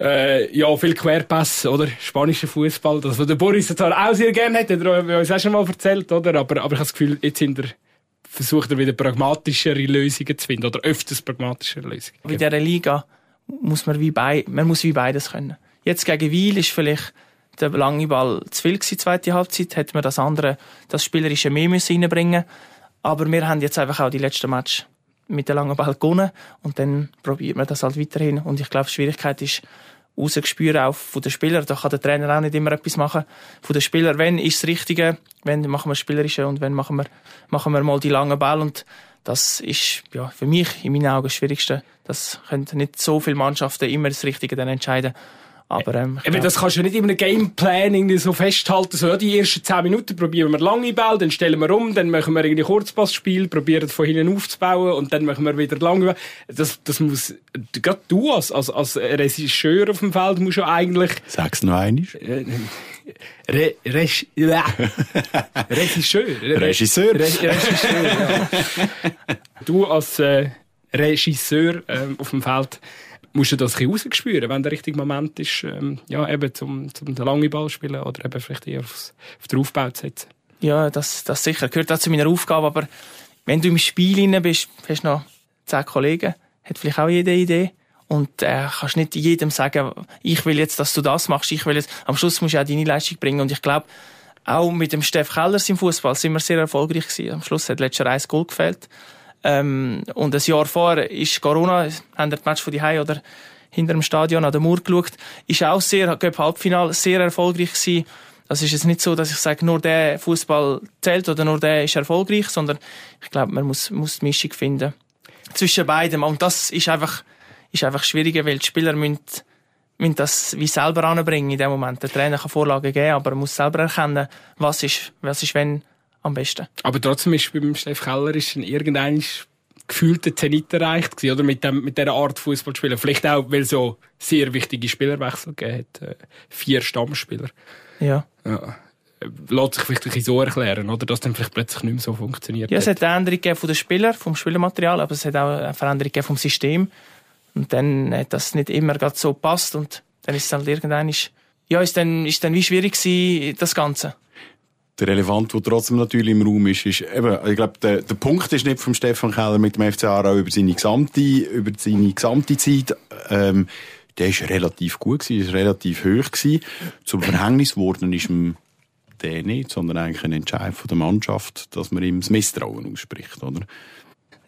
äh, ja, viel Querpass, oder? Spanischer Fußball. Das, was der Boris zwar auch sehr gerne hat, hat er uns auch schon mal erzählt, oder? Aber, aber ich habe das Gefühl, jetzt sind er, versucht er wieder pragmatischere Lösungen zu finden, oder öfters pragmatischere Lösungen. In dieser Liga muss man wie bei, man muss wie beides können. Jetzt gegen Wiel ist vielleicht der lange Ball zu viel gewesen, zweite Halbzeit, hätte man das andere, das Spielerische mehr müssen reinbringen Aber wir haben jetzt einfach auch die letzten Match mit der langen Ball gewonnen und dann probiert man das halt weiterhin. Und ich glaube, die Schwierigkeit ist, rausgespüren auch von den Spielern. Da kann der Trainer auch nicht immer etwas machen. Von den Spielern, wenn ist das Richtige, wenn machen wir Spielerische und wenn machen wir, machen wir mal die langen Ball und das ist ja, für mich in meinen Augen das Schwierigste. Das können nicht so viele Mannschaften immer das Richtige dann entscheiden. Aber, ähm, Eben, das kannst du nicht in einem Gameplan irgendwie so festhalten, so, ja, die ersten 10 Minuten probieren wir lange Ball, dann stellen wir um, dann machen wir irgendwie Kurzpassspiel, probieren von hinten aufzubauen und dann machen wir wieder lange Ball. Das, das muss, gerade du als, als, als Regisseur auf dem Feld musst ja eigentlich... Sag's noch einmal. Re, Reg, ja. Regisseur. Regisseur. Re, Regisseur, ja. Du als äh, Regisseur äh, auf dem Feld musst du das ein rausspüren, wenn der richtige Moment ist, ähm, ja, eben zum, zum den langen Ball spielen oder eben vielleicht eher aufs, auf den Aufbau zu setzen. Ja, das, das sicher. Gehört auch zu meiner Aufgabe, aber wenn du im Spiel rein bist, hast du noch zehn Kollegen, hat vielleicht auch jede Idee. Und äh, kannst nicht jedem sagen, ich will jetzt, dass du das machst, ich will jetzt. Am Schluss musst du auch deine Leistung bringen. Und ich glaube, auch mit dem Steff Kellers im Fußball sind wir sehr erfolgreich gewesen. Am Schluss hat letztes Jahr ein Goal gefällt. Ähm, und ein Jahr vorher ist Corona, haben wir das Match von die Hai oder hinter dem Stadion an der Mauer geschaut, ist auch sehr, Göpp Halbfinal sehr erfolgreich gewesen. Das ist jetzt nicht so, dass ich sage, nur der Fußball zählt oder nur der ist erfolgreich, sondern ich glaube, man muss, muss die Mischung finden zwischen beidem. Und das ist einfach, ist einfach schwieriger, weil die Spieler müssen, müssen das wie selber anbringen in dem Moment. Der Trainer kann Vorlagen geben, aber er muss selber erkennen, was ist, was ist wenn am besten. Aber trotzdem ist beim Steff Keller ist irgendein gefühlte Zenit erreicht gewesen, oder mit dem mit dieser Art Fußball spielen. Vielleicht auch, weil so sehr wichtige Spielerwechsel gegeben hat. Äh, vier Stammspieler. Ja. ja. Lässt sich vielleicht ein bisschen so erklären, oder? Dass dann vielleicht plötzlich nicht mehr so funktioniert. Ja, es hat eine Änderung von den Spielern, vom Spielermaterial, aber es hat auch eine Veränderung vom System. Und dann hat das nicht immer gerade so passt und dann ist es halt irgendwann, ja, ist dann, ist dann wie schwierig gewesen, das Ganze der Relevant, der trotzdem natürlich im Raum ist, ist eben, ich glaube, der, der Punkt ist nicht vom Stefan Keller mit dem FC Aarau über seine gesamte, über seine gesamte Zeit, ähm, der ist relativ gut gewesen, ist relativ hoch gewesen. Zum Verhängnis geworden ist ihm der nicht, sondern eigentlich ein Entscheid von der Mannschaft, dass man ihm das Misstrauen ausspricht, oder?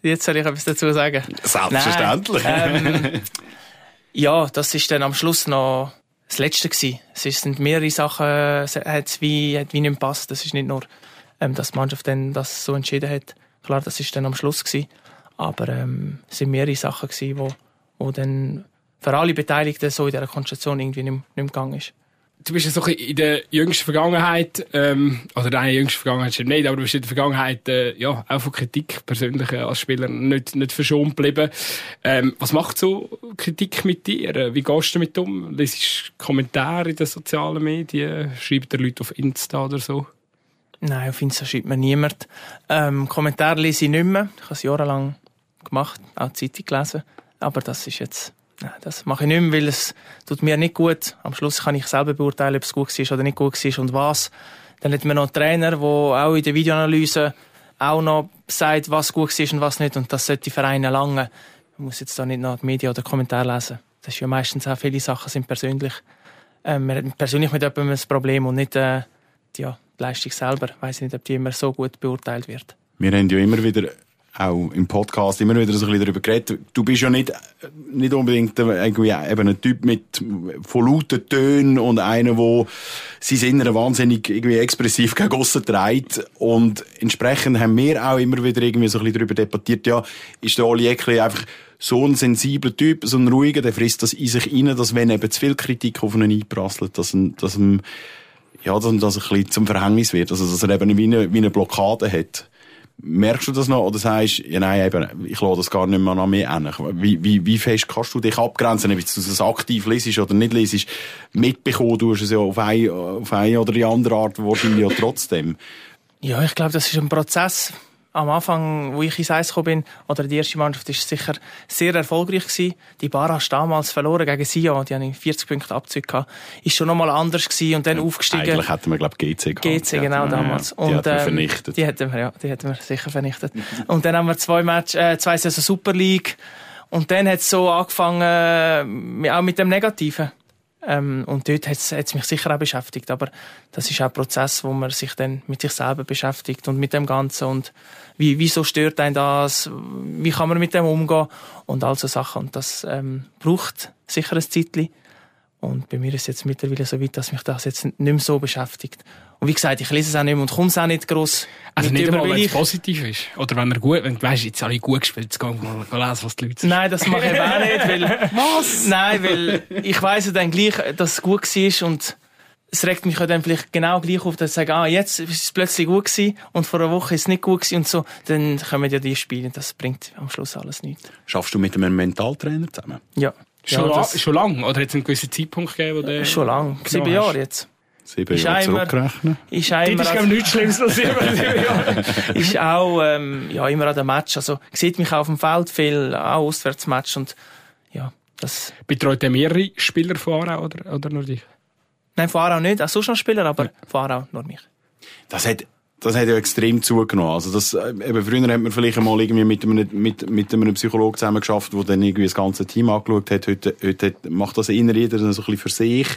Jetzt soll ich etwas dazu sagen. Selbstverständlich. ähm, ja, das ist dann am Schluss noch das Letzte gewesen. Es sind mehrere Sachen, es wie, hat wie nicht gepasst. Das ist nicht nur, ähm, dass die Mannschaft dann das so entschieden hat. Klar, das ist dann am Schluss gewesen. Aber, ähm, es sind mehrere Sachen gewesen, wo, wo dann für alle Beteiligten so in dieser Konstellation irgendwie nicht, nicht gegangen ist du bist ja so in der jüngsten Vergangenheit, ähm, oder nein, jüngsten Vergangenheit stimmt nicht, aber du bist in der Vergangenheit, äh, ja, auch von Kritik persönlich äh, als Spieler nicht, nicht verschont geblieben. Ähm, was macht so Kritik mit dir? Äh, wie gehst du damit um? Liest Kommentare in den sozialen Medien? Schreibt dir Leute auf Insta oder so? Nein, auf Insta schreibt mir niemand. Ähm, Kommentare lese ich nicht mehr. Ich habe es jahrelang gemacht, auch die Zeitung gelesen. Aber das ist jetzt das mache ich nicht mehr, weil es tut mir nicht gut. Am Schluss kann ich selber beurteilen, ob es gut war oder nicht gut war und was. Dann hat man noch einen Trainer, der auch in der Videoanalyse auch noch sagt, was gut war und was nicht. Und das sollte die Vereine lange. Man muss jetzt da nicht noch die Medien oder Kommentare lesen. Das ist ja meistens auch viele Sachen sind persönlich. Ähm, man hat persönlich mit jemandem ein Problem und nicht äh, ja, die Leistung selber. Ich weiss nicht, ob die immer so gut beurteilt wird. Wir haben ja immer wieder auch im Podcast immer wieder so ein bisschen darüber geredet. Du bist ja nicht, nicht unbedingt irgendwie eben ein Typ mit, von lauten Tönen und einer, der sein Innere wahnsinnig irgendwie expressiv gegen aussen trägt. Und entsprechend haben wir auch immer wieder irgendwie so ein bisschen darüber debattiert, ja, ist der Oli Eckli einfach so ein sensibler Typ, so ein ruhiger, der frisst das in sich rein, dass wenn eben zu viel Kritik auf ihn einprasselt, dass, ihm, dass ihm, ja, dass, dass ein bisschen zum Verhängnis wird, also dass er eben wie eine, wie eine Blockade hat. Merkst du das noch oder sagst ja nein, eben, ich lasse das gar nicht mehr an mir hin? Wie, wie, wie fest kannst du dich abgrenzen, ob du es aktiv lesest oder nicht lesest? Mitbekommen du es ja auf eine, auf eine oder die andere Art wahrscheinlich ja trotzdem. Ja, ich glaube, das ist ein Prozess am Anfang, wo ich ins Eis gekommen bin, oder die erste Mannschaft, ist sicher sehr erfolgreich gewesen. Die Bar hast damals verloren gegen Sion, die haben 40 Punkte Abzug gehabt. Ist schon nochmal anders gewesen und dann ja, aufgestiegen. Eigentlich hätten wir, glaube ich, GC gehabt. GC, genau, wir, damals. Ja, die und, ähm, vernichtet. Die hätten wir, ja, die hätten wir sicher vernichtet. und dann haben wir zwei Match, äh, zwei Saison Super League. Und dann hat es so angefangen, äh, auch mit dem Negativen. Ähm, und dort hat es mich sicher auch beschäftigt. Aber das ist auch ein Prozess, wo man sich dann mit sich selber beschäftigt und mit dem Ganzen und wie, wieso stört einen das, wie kann man mit dem umgehen und all so Sachen. Und das ähm, braucht sicher ein Zeitchen. Und bei mir ist es jetzt mittlerweile so weit, dass mich das jetzt nicht mehr so beschäftigt. Und wie gesagt, ich lese es auch nicht mehr und komme es auch nicht gross Also nicht einmal, wenn es positiv ist. Oder wenn er gut, wenn du weißt, jetzt habe ich gut gespielt, jetzt geh mal mal lesen, was die Leute sagen. Nein, das mache ich auch nicht, weil... Was? Nein, weil ich weiss ja dann gleich, dass es gut war und es regt mich ja dann vielleicht genau gleich auf, dass ich sage, ah, jetzt ist es plötzlich gut gewesen und vor einer Woche ist es nicht gut gewesen und so. Dann kommen ja die Spiele, das bringt am Schluss alles nichts. Schaffst du mit einem Mentaltrainer zusammen? Ja. Schon, ja, schon lang? Oder hat es einen gewissen Zeitpunkt gegeben, wo der... schon lang. Sieben hast. Jahre jetzt. Sieben Ist Jahre zurückrechnen. Ist auch Das immer, ist, glaube ich, nichts Schlimmes passiert. ist auch ähm, ja, immer an dem Match. Also, sieht mich auch auf dem Feld viel, auch Auswärtsmatch und ja, das... Betreut er mehrere Spieler von Aarau oder, oder nur dich? Nein, von Aarau nicht, auch sonst noch Spieler, aber von Aarau nur mich. Das hat, das hat ja extrem zugenommen. Also das, äh, eben früher hat man vielleicht einmal irgendwie mit einem, mit, mit einem Psychologen zusammen der dann irgendwie das ganze Team angeschaut hat. Heute, heute macht das inner jeder so ein bisschen für sich.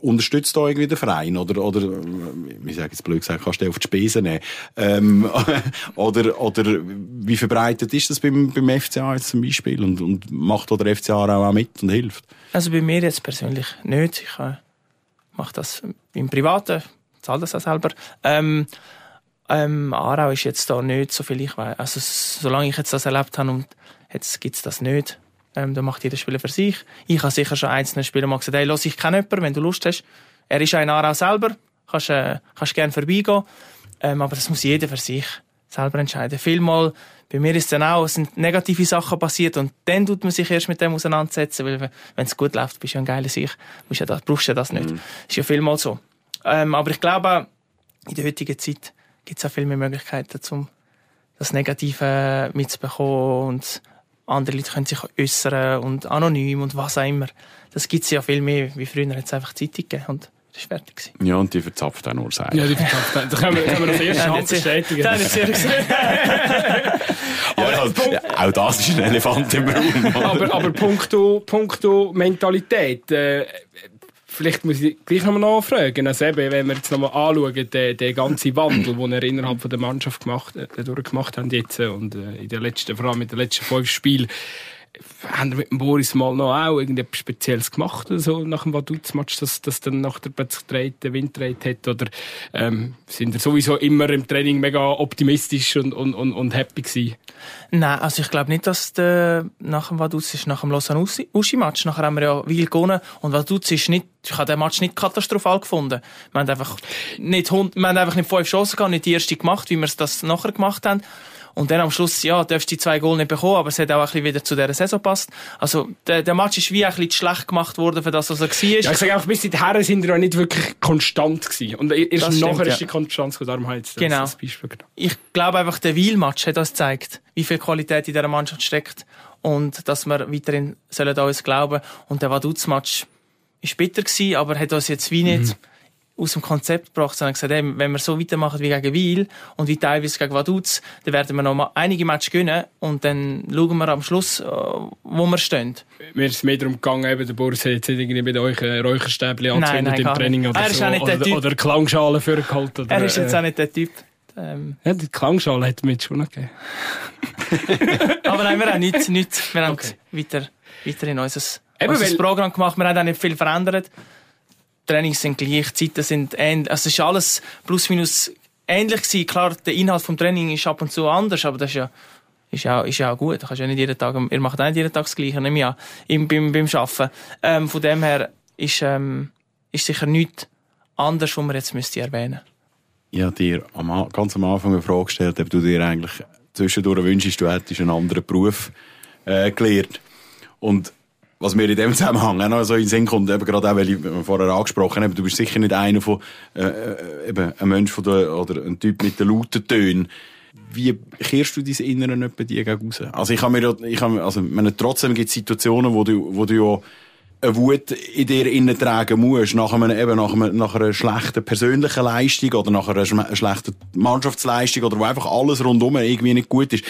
Unterstützt da irgendwie den Verein? Oder, oder, wie sage ich jetzt blöd gesagt, kannst du auf die Spesen nehmen? Ähm, oder, oder, wie verbreitet ist das beim, beim FCA jetzt zum Beispiel? Und, und macht da der FCA auch mit und hilft? Also bei mir jetzt persönlich nicht. Ich äh, mache das im Privaten, zahle das auch selber. Ähm, ähm, Aarau ist jetzt da nicht so viel ich weiß. Also solange ich jetzt das erlebt habe und jetzt gibt's das nicht. Ähm, da macht jeder Spieler für sich. Ich habe sicher schon einzelne Spieler mal gesagt, hey, los, ich kenne jemanden, wenn du Lust hast. Er ist auch in Aarau selber, kannst, äh, kannst gerne vorbeigehen. Ähm, aber das muss jeder für sich selber entscheiden. Vielmal, bei mir ist dann auch, es sind negative Sachen passiert und dann tut man sich erst mit dem auseinandersetzen, weil wenn es gut läuft, bist du ja ein geiler Sich, musst ja das, brauchst ja das nicht. Ist ja vielmal so. Ähm, aber ich glaube auch, in der heutigen Zeit gibt es auch viel mehr Möglichkeiten, um das Negative mitzubekommen und andere Leute können sich äußern und anonym und was auch immer. Das gibt es ja viel mehr, wie früher hat es einfach Zeitung gegeben und das ist fertig gewesen. Ja, und die verzapft auch nur sein. Ja, die verzapft. Da können wir, können wir das erste Hand bestätigen. Das habe ich sehr. Ja, also, ja, auch das ist ein Elefant im Raum. aber, aber puncto, puncto Mentalität, äh, vielleicht muss ich gleich noch mal nachfragen. Also eben, wenn wir jetzt noch mal anschauen, den, den ganzen Wandel, den er innerhalb von der Mannschaft gemacht, äh, durchgemacht haben jetzt, äh, und äh, in den letzten, vor allem in den letzten fünf Spielen, haben wir mit dem Boris mal noch auch irgendetwas Spezielles gemacht, so nach dem Vaduz-Match, dass das dann nach der plötzlich den Wind dreht hat? Oder ähm, sind ihr sowieso immer im Training mega optimistisch und, und, und, und happy gewesen? Nein, also ich glaube nicht, dass der, nach dem Vaduz ist, nach dem Lausanne-Uschi-Match, nachher haben wir ja Wil gewonnen und Vaduz ist nicht, ich habe den Match nicht katastrophal gefunden. Wir haben einfach nicht, wir haben einfach nicht fünf Chancen gehabt, nicht die erste gemacht, wie wir es das nachher gemacht haben. Und dann am Schluss, ja, darfst du die zwei Goal nicht bekommen, aber es hat auch ein bisschen wieder zu dieser Saison passt. Also, der, der Match ist wie ein bisschen schlecht gemacht worden für das, was er war. Ja, ich sage einfach, bis dahin sind wir auch nicht wirklich konstant gewesen. Und erst Das stimmt, nachher ja. ist die Konstanz gekommen, darum habe ich jetzt das Genau. als Beispiel genommen. ich glaube einfach, der Wiel-Match hat uns gezeigt, wie viel Qualität in dieser Mannschaft steckt und dass wir weiterhin sollen an uns glauben. Und der Vaduz-Match ist bitter gewesen, aber hat uns jetzt wie nicht aus dem Konzept gebracht, sondern gesagt, hey, wenn wir so weitermachen wie gegen Wiel und wie teilweise gegen Vaduz, dann werden wir noch mal einige Matches gewinnen und dann schauen wir am Schluss, äh, wo wir stehen. Mir ist es mehr darum gegangen, eben, der Boris hat jetzt nicht irgendwie mit euch ein Räucherstäbchen angezündet im Training nicht. oder Er ist so. auch nicht der oder, Typ. oder Klangschale vorgeholt. Oder, Er ist jetzt äh, auch nicht der Typ. Ähm, Ja, die Klangschale hat mir jetzt schon gegeben. aber nein, wir haben nichts, nichts. Wir haben Okay. weiter, weiter in unser, Eben, unser Programm gemacht. Wir haben auch nicht viel verändert. Trainings sind gleich, die Zeiten sind ähnlich. Also es ist alles plus minus ähnlich gewesen. Klar, der Inhalt vom Training ist ab und zu anders, aber das ist ja, ist ja, ist ja auch gut. Du ja nicht jeden Tag, ihr macht auch nicht jeden Tag das Gleiche, nehme ich im, beim, beim Arbeiten. Ähm, von dem her ist, ähm, ist sicher nichts anders, was man jetzt müsste erwähnen. Ich habe dir am, ganz am Anfang eine Frage gestellt, ob du dir eigentlich zwischendurch wünschst, du hättest einen anderen Beruf äh, gelernt. Und was mir in dem Zusammenhang auch noch so in den Sinn kommt, eben gerade auch, weil ich vorher angesprochen habe, du bist sicher nicht einer von, äh, äh, eben ein Mensch von der, oder ein Typ mit den lauten Tönen. Wie kehrst du dein Inneren nicht bei dir raus? Also ich habe mir, ich habe, also, meine, trotzdem gibt es Situationen, wo du, wo du ja eine Wut in dir innen tragen musst, nach, einem, eben nach, einem, nach einer schlechten persönlichen Leistung oder nach einer schlechten Mannschaftsleistung oder wo einfach alles rundum irgendwie nicht gut ist,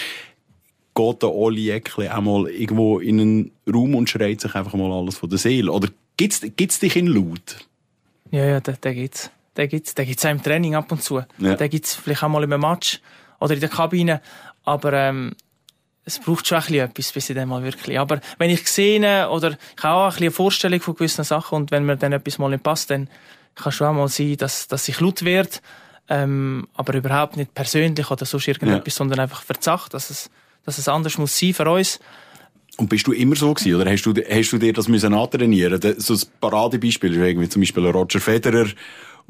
geht der Oli Eckli auch mal irgendwo in einen Raum und schreit sich einfach mal alles von der Seele? Oder Gibt's, gibt's dich in laut? Ja, ja, den, den gibt's. Den gibt's, den gibt's auch im Training ab und zu. Ja. Den gibt's vielleicht auch mal im Match oder in der Kabine. Aber, ähm, es braucht schon ein bisschen etwas, bis ich dann mal wirklich. Aber wenn ich sehe, oder ich habe auch ein bisschen eine Vorstellung von gewissen Sachen und wenn mir dann etwas mal nicht passt, dann kann schon auch mal sein, dass, dass ich laut werde. Ähm, aber überhaupt nicht persönlich oder sonst irgendetwas, sondern einfach verzacht, dass es, dass es anders muss sein für uns. Und bist du immer so gewesen, oder hast du, hast du dir das müssen antrainieren? So ein Paradebeispiel ist irgendwie zum Beispiel Roger Federer,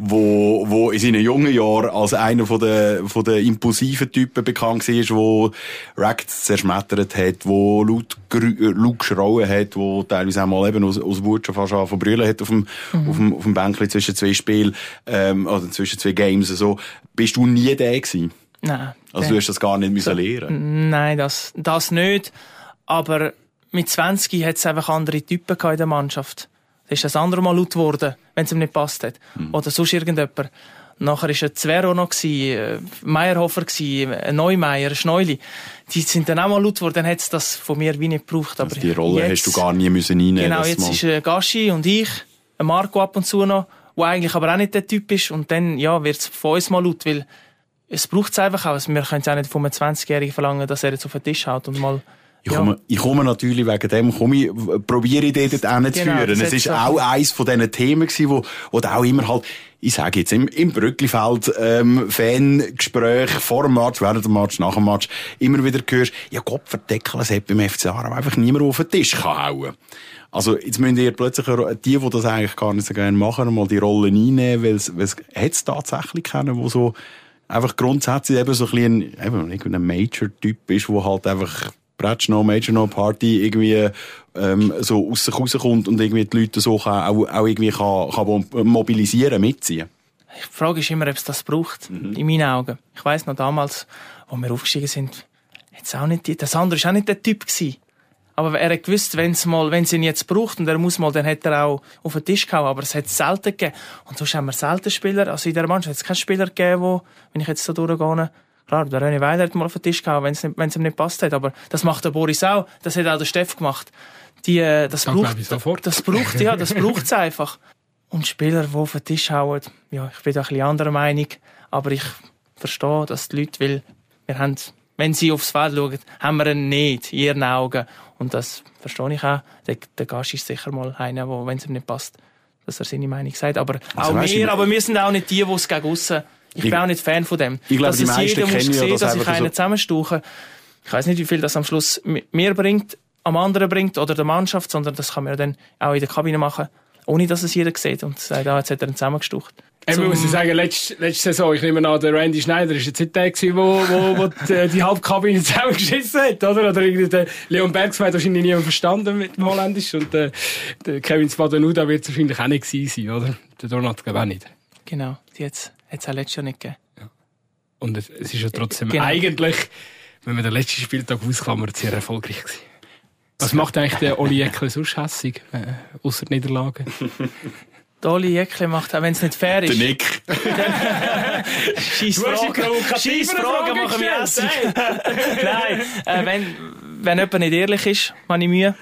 wo, wo in seinen jungen Jahren als einer von der, von der impulsiven Typen bekannt war, wo Racks zerschmettert hat, wo laut, äh, laut geschrauen hat, wo teilweise auch mal eben aus, aus Wut schon fast angefangen zu brüllen hat auf dem, auf dem, auf dem Bänkchen zwischen zwei Spielen, ähm, oder zwischen zwei Games, so. Bist du nie der gewesen? Nein. Also du hast das gar nicht müssen lernen. Nein, das, das nicht. Aber mit 20 hat es einfach andere Typen in der Mannschaft. Da ist das andere Mal laut geworden, wenn es ihm nicht passt hat. Oder sonst irgendjemand. Nachher war ein Zwerro noch, äh, Meyerhofer, gsi, ein Neumeier, ein Schneuli. Die sind dann auch mal laut geworden, dann hat es das von mir wie nicht gebraucht. Aber Also die Rolle jetzt, hast du gar nie müssen reinnehmen Genau, jetzt mal- ist äh, Gaschi und ich, ein Marco ab und zu noch, der eigentlich aber auch nicht der Typ ist. Und dann, ja, wird es von uns mal laut, weil es braucht es einfach auch. Also wir können es auch nicht von einem 20-Jährigen verlangen, dass er jetzt auf den Tisch haut und mal... Ich komme, ich komme natürlich wegen dem, komme ich, probiere ich dort zu Genau, führen. das Es ist so- auch eins von diesen Themen gewesen, wo, wo auch immer halt, ich sage jetzt, im, im Brücklifeld, ähm, Fangespräch, vor dem Match, während dem Match, nach dem Match, immer wieder hörst, ja Gott verdeckeln, es hat beim FC Aarau einfach niemand auf den Tisch kann hauen. Also, jetzt müsst ihr plötzlich, die, die das eigentlich gar nicht so gerne machen, mal die Rollen einnehmen, weil es, weil es, hat es tatsächlich keinen, wo so, einfach grundsätzlich eben so ein bisschen, ein Major-Typ ist, wo halt einfach Bretsch noch, Major noch, Party irgendwie, ähm, so aus sich rauskommt und irgendwie die Leute so kann, auch, auch irgendwie kann, kann mobilisieren, mitziehen. Die Frage ist immer, ob es das braucht, Mhm. in meinen Augen. Ich weiss noch damals, wo wir aufgestiegen sind, hat's auch nicht, die- das andere war auch nicht der Typ gewesen. Aber er hat gewusst, wenn's mal, wenn's ihn jetzt braucht und er muss mal, dann hat er auch auf den Tisch gehauen. Aber es hat selten gegeben. Und sonst haben wir selten Spieler, also in der Mannschaft hat es keinen Spieler gegeben, wo, wenn ich jetzt so durchgehe, klar, der René Weiler hat mal auf den Tisch gehauen, wenn's nicht, wenn's ihm nicht passt hat. Aber das macht der Boris auch. Das hat auch der Steff gemacht. Die, äh, das Das braucht, das braucht, ja, das braucht's einfach. Und Spieler, die auf den Tisch hauen, ja, ich bin da ein bisschen anderer Meinung, aber ich verstehe, dass die Leute, weil wir haben, wenn sie aufs Feld schauen, haben wir ihn nicht in ihren Augen. Und das verstehe ich auch. Der, der Gast ist sicher mal einer, wo, wenn es ihm nicht passt, dass er seine Meinung sagt. Aber Also auch wir, aber wir sind auch nicht die, die es gegen aussen. Ich, Ich- bin auch nicht Fan von dem. Ich glaube, dass die es meisten jeder muss sehen, das dass ich einen so- zusammenstauche. Ich weiß nicht, wie viel das am Schluss mi- mir bringt, am anderen bringt oder der Mannschaft, sondern das kann man dann auch in der Kabine machen, ohne dass es jeder sieht und sagt, ah, jetzt hat er ihn zusammengestucht. Eben muss ich sagen, letzte, letzte Saison, ich nehme an, der Randy Schneider ist jetzt nicht der gewesen, wo, wo, wo die, die Halbkabine zusammengeschissen hat, oder? Oder irgendwie der Leon Bergs hat wahrscheinlich niemand verstanden mit dem Holländisch und der, der Kevin Spadenuda wird es wahrscheinlich auch nicht gewesen sein, oder? Der Donat glaube ich auch nicht. Genau, die hat es auch letztes Jahr nicht gegeben. Und es, ist ja trotzdem Genau. eigentlich, wenn man den letzten Spieltag ausklammert, sehr erfolgreich gewesen. Was macht eigentlich der Oli Eckle sonst hässig, äh, ausser Niederlagen? Dolly Jäckle macht, auch wenn es nicht fair Der ist. Nick. Scheiß Du hast die Fragen, provokativere Scheiß Fragen Frage machen mich gestellt, hässlich. Nein, äh, wenn, wenn jemand nicht ehrlich ist, habe ich Mühe.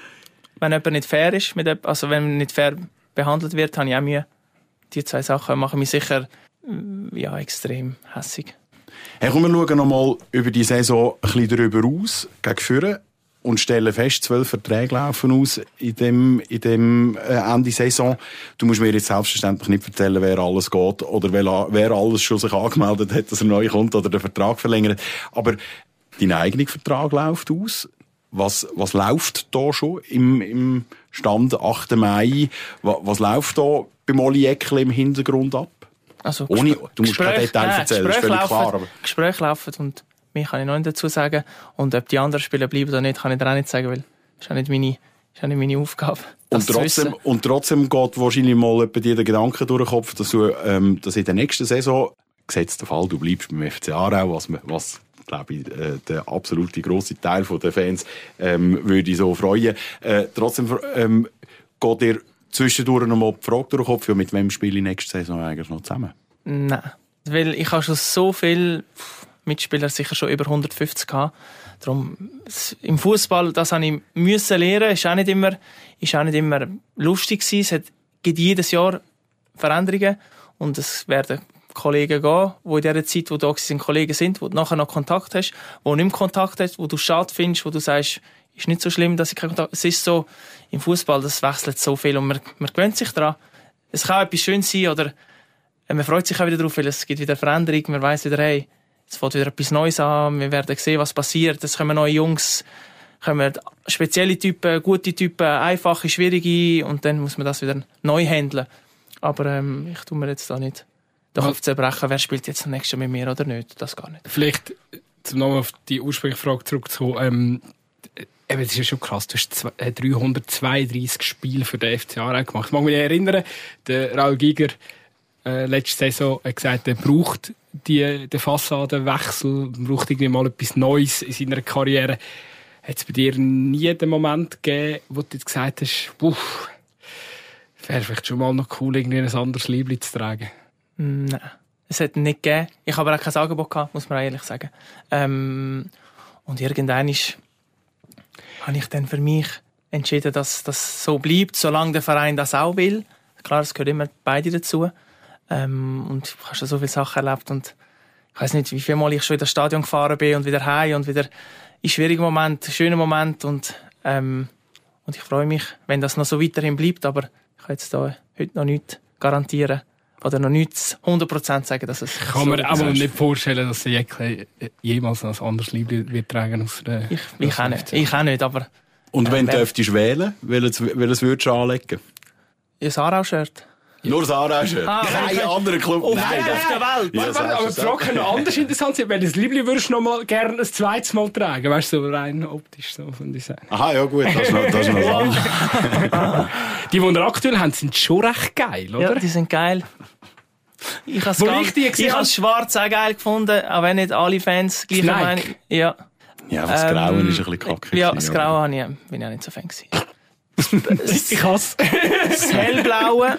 Wenn jemand nicht fair ist, mit, also wenn man nicht fair behandelt wird, habe ich auch Mühe. Die zwei Sachen machen mich sicher äh, ja, extrem hässig. Hey, komm, wir schauen noch mal über die Saison ein bisschen darüber aus, gegen Führen, und stellen fest, zwölf Verträge laufen aus in dem, in dem äh, Ende Saison. Du musst mir jetzt selbstverständlich nicht erzählen, wer alles geht oder wer, wer alles schon sich angemeldet hat, dass er neu kommt oder den Vertrag verlängert. Aber dein eigener Vertrag läuft aus. Was, was läuft da schon im, im Stand 8. Mai? Was, was läuft da beim Oli Eckle im Hintergrund ab? Also, Ohne- du musst Gespräche- Details nein, erzählen, das ist Gespräche völlig klar, laufen- aber- Gespräche laufen und mehr kann ich noch nicht dazu sagen. Und ob die anderen Spieler bleiben oder nicht, kann ich dir auch nicht sagen, weil das ist auch nicht meine, ist auch nicht meine Aufgabe. Und trotzdem, und trotzdem geht wahrscheinlich mal etwa dir der Gedanke durch den Kopf, dass du, ähm, dass in der nächsten Saison, gesetzt der Fall, du bleibst beim FC Aarau, was, man- was glaube ich, äh, der absolute grosse Teil der Fans ähm, würde so freuen. Äh, trotzdem ähm, geht dir zwischendurch noch mal die Frage durch den Kopf, ja, mit wem spiele ich nächste Saison eigentlich noch zusammen? Nein. Weil ich habe schon so viele Mitspieler, sicher schon über 150 gehabt. Darum, im Fußball, das habe ich müssen lernen. Ist auch nicht immer, ist auch nicht immer lustig gewesen. Es hat gibt jedes Jahr Veränderungen und es werden Kollegen gehen, die in dieser Zeit, wo du da sind, Kollegen sind, wo du nachher noch Kontakt hast, wo du nicht mehr Kontakt hast, wo du schade findest, wo du sagst, ist nicht so schlimm, dass ich keinen Kontakt Es ist so, im Fußball, das wechselt so viel und man, man gewöhnt sich daran. Es kann etwas schön sein oder man freut sich auch wieder darauf, weil es gibt wieder Veränderung, man weiß wieder, hey, es fängt wieder etwas Neues an, wir werden sehen, was passiert, es kommen neue Jungs, kommen spezielle Typen, gute Typen, einfache, schwierige und dann muss man das wieder neu handeln. Aber ähm, ich tue mir jetzt da nicht den Kopf zerbrechen, wer spielt jetzt am nächsten mit mir oder nicht, das gar nicht. Vielleicht, um nochmal auf die ursprüngliche Frage zurückzukommen, ähm, Eben, das ist ja schon krass. Du hast 332 äh, Spiele für den FC Aarau gemacht. Ich mag mich erinnern, der Raul Giger äh, letzte Saison hat gesagt, er braucht die, den Fassadenwechsel, braucht irgendwie mal etwas Neues in seiner Karriere. Hat es bei dir nie den Moment gegeben, wo du jetzt gesagt hast, puh, wäre vielleicht schon mal noch cool, irgendwie ein anderes Liebling zu tragen? Nein, es hat nicht gegeben. Ich habe aber auch kein Angebot gehabt, muss man ehrlich sagen. Ähm, und irgendwann ist habe ich dann für mich entschieden, dass das so bleibt, solange der Verein das auch will. Klar, es gehört immer beide dazu. Ähm, und ich habe schon so viele Sachen erlebt und ich weiß nicht, wie viele Mal ich schon in das Stadion gefahren bin und wieder heim und wieder in schwierigen Momenten, schönen Moment und ähm, und ich freue mich, wenn das noch so weiterhin bleibt, aber ich kann jetzt da heute noch nichts garantieren oder noch nichts 100% sagen, dass es Ich kann so mir aber nicht vorstellen, dass der Jäckle jemals noch ein anderes Liebling wird tragen aus der Ich, ich auch nicht, ich auch nicht, aber... Und wenn äh, du dürftest wählen, welches, welches würdest du anlegen? Ein Sarau-Shirt. Nur das Aarau-Shirt. Ah, Kein anderer Club. Auf Nein, der, auf der Welt. Ja, warte, aber die Frage kann noch anders interessant sein. Wenn du das Liebling würdest noch mal gerne ein zweites Mal tragen, weißt du, so rein optisch so von ich sagen. Aha, ja gut, das ist noch, das ist noch Die, die wir aktuell haben, sind schon recht geil, oder? Ja, die sind geil. Ich habe es ich schwarz auch geil gefunden, auch wenn nicht alle Fans gleich Meinung. Ja. Ja, aber das ähm, Graue ist ein bisschen kacke. Ja, das Graue ich, bin ich auch nicht so Fan ich hasse Das Hellblaue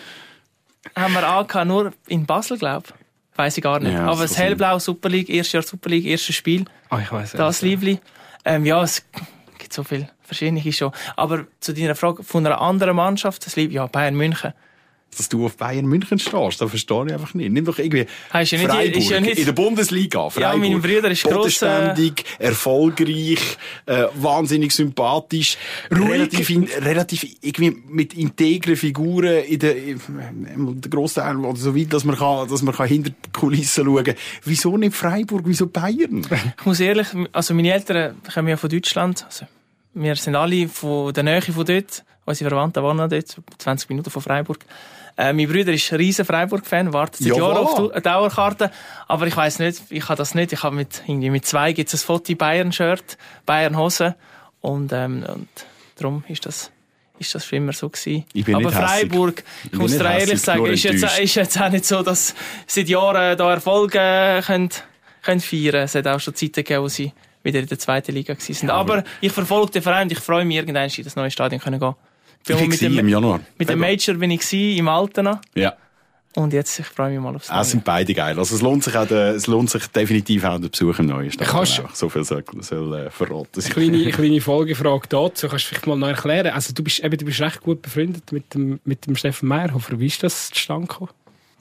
haben wir angehabt, nur in Basel, glaube ich. Weiss ich gar nicht. Ja, aber das Hellblau, Super League, erstes Jahr Super League, erstes Spiel. Ah, ich weiss. Das Liebli. Ähm, ja, es gibt so viel verschiedene schon. Aber zu deiner Frage von einer anderen Mannschaft, das Liebli, ja, Bayern München dass du auf Bayern München stehst. Das verstehe ich einfach nicht. Nimm doch irgendwie ja nicht, Freiburg ja nicht... in der Bundesliga. Freiburg, ja, mein Bruder ist gross... Äh... erfolgreich, äh, wahnsinnig sympathisch, relativ, in, relativ irgendwie mit integren Figuren in der, in der Großteil oder so weit, dass man kann, dass man kann hinter die Kulissen schauen kann. Wieso nicht Freiburg? Wieso Bayern? Ich muss ehrlich, also meine Eltern kommen ja von Deutschland. Also wir sind alle von der Nähe von dort. Unsere Verwandten wohnen dort, 20 Minuten von Freiburg. Äh, mein Bruder ist ein riesen Freiburg-Fan, wartet seit Jahren auf die Dauerkarte. Aber ich weiß nicht, ich habe das nicht. Ich habe mit, irgendwie mit zwei gibt's ein Foto Bayern-Shirt, Bayern-Hose. Und, ähm, und darum ist das, ist das schon immer so gewesen. Ich bin Aber Freiburg, ich, ich muss dir ehrlich sagen, ist jetzt, ist jetzt auch nicht so, dass seit Jahren da Erfolge können, können feiern. Es hat auch schon Zeiten gegeben, wo sie wieder in der zweiten Liga waren. Ja, aber, aber ich verfolge den Verein und ich freue mich, irgendwann in das neue Stadion können gehen ich mit dem, im Januar. Mit dem Major bin ich im Alten Ja. Und jetzt, ich freue mich mal aufs Neue. Es sind beide geil. Also es lohnt sich auch, der, es lohnt sich definitiv auch der Besuch im neuen Stadion. Kannst so viel soll, soll äh, verraten. Kleine, kleine Folgefrage dazu. Kannst du vielleicht mal noch erklären? Also du bist, eben, du bist recht gut befreundet mit dem, mit dem Steffen Meyerhofer. Wie ist das zustande gekommen?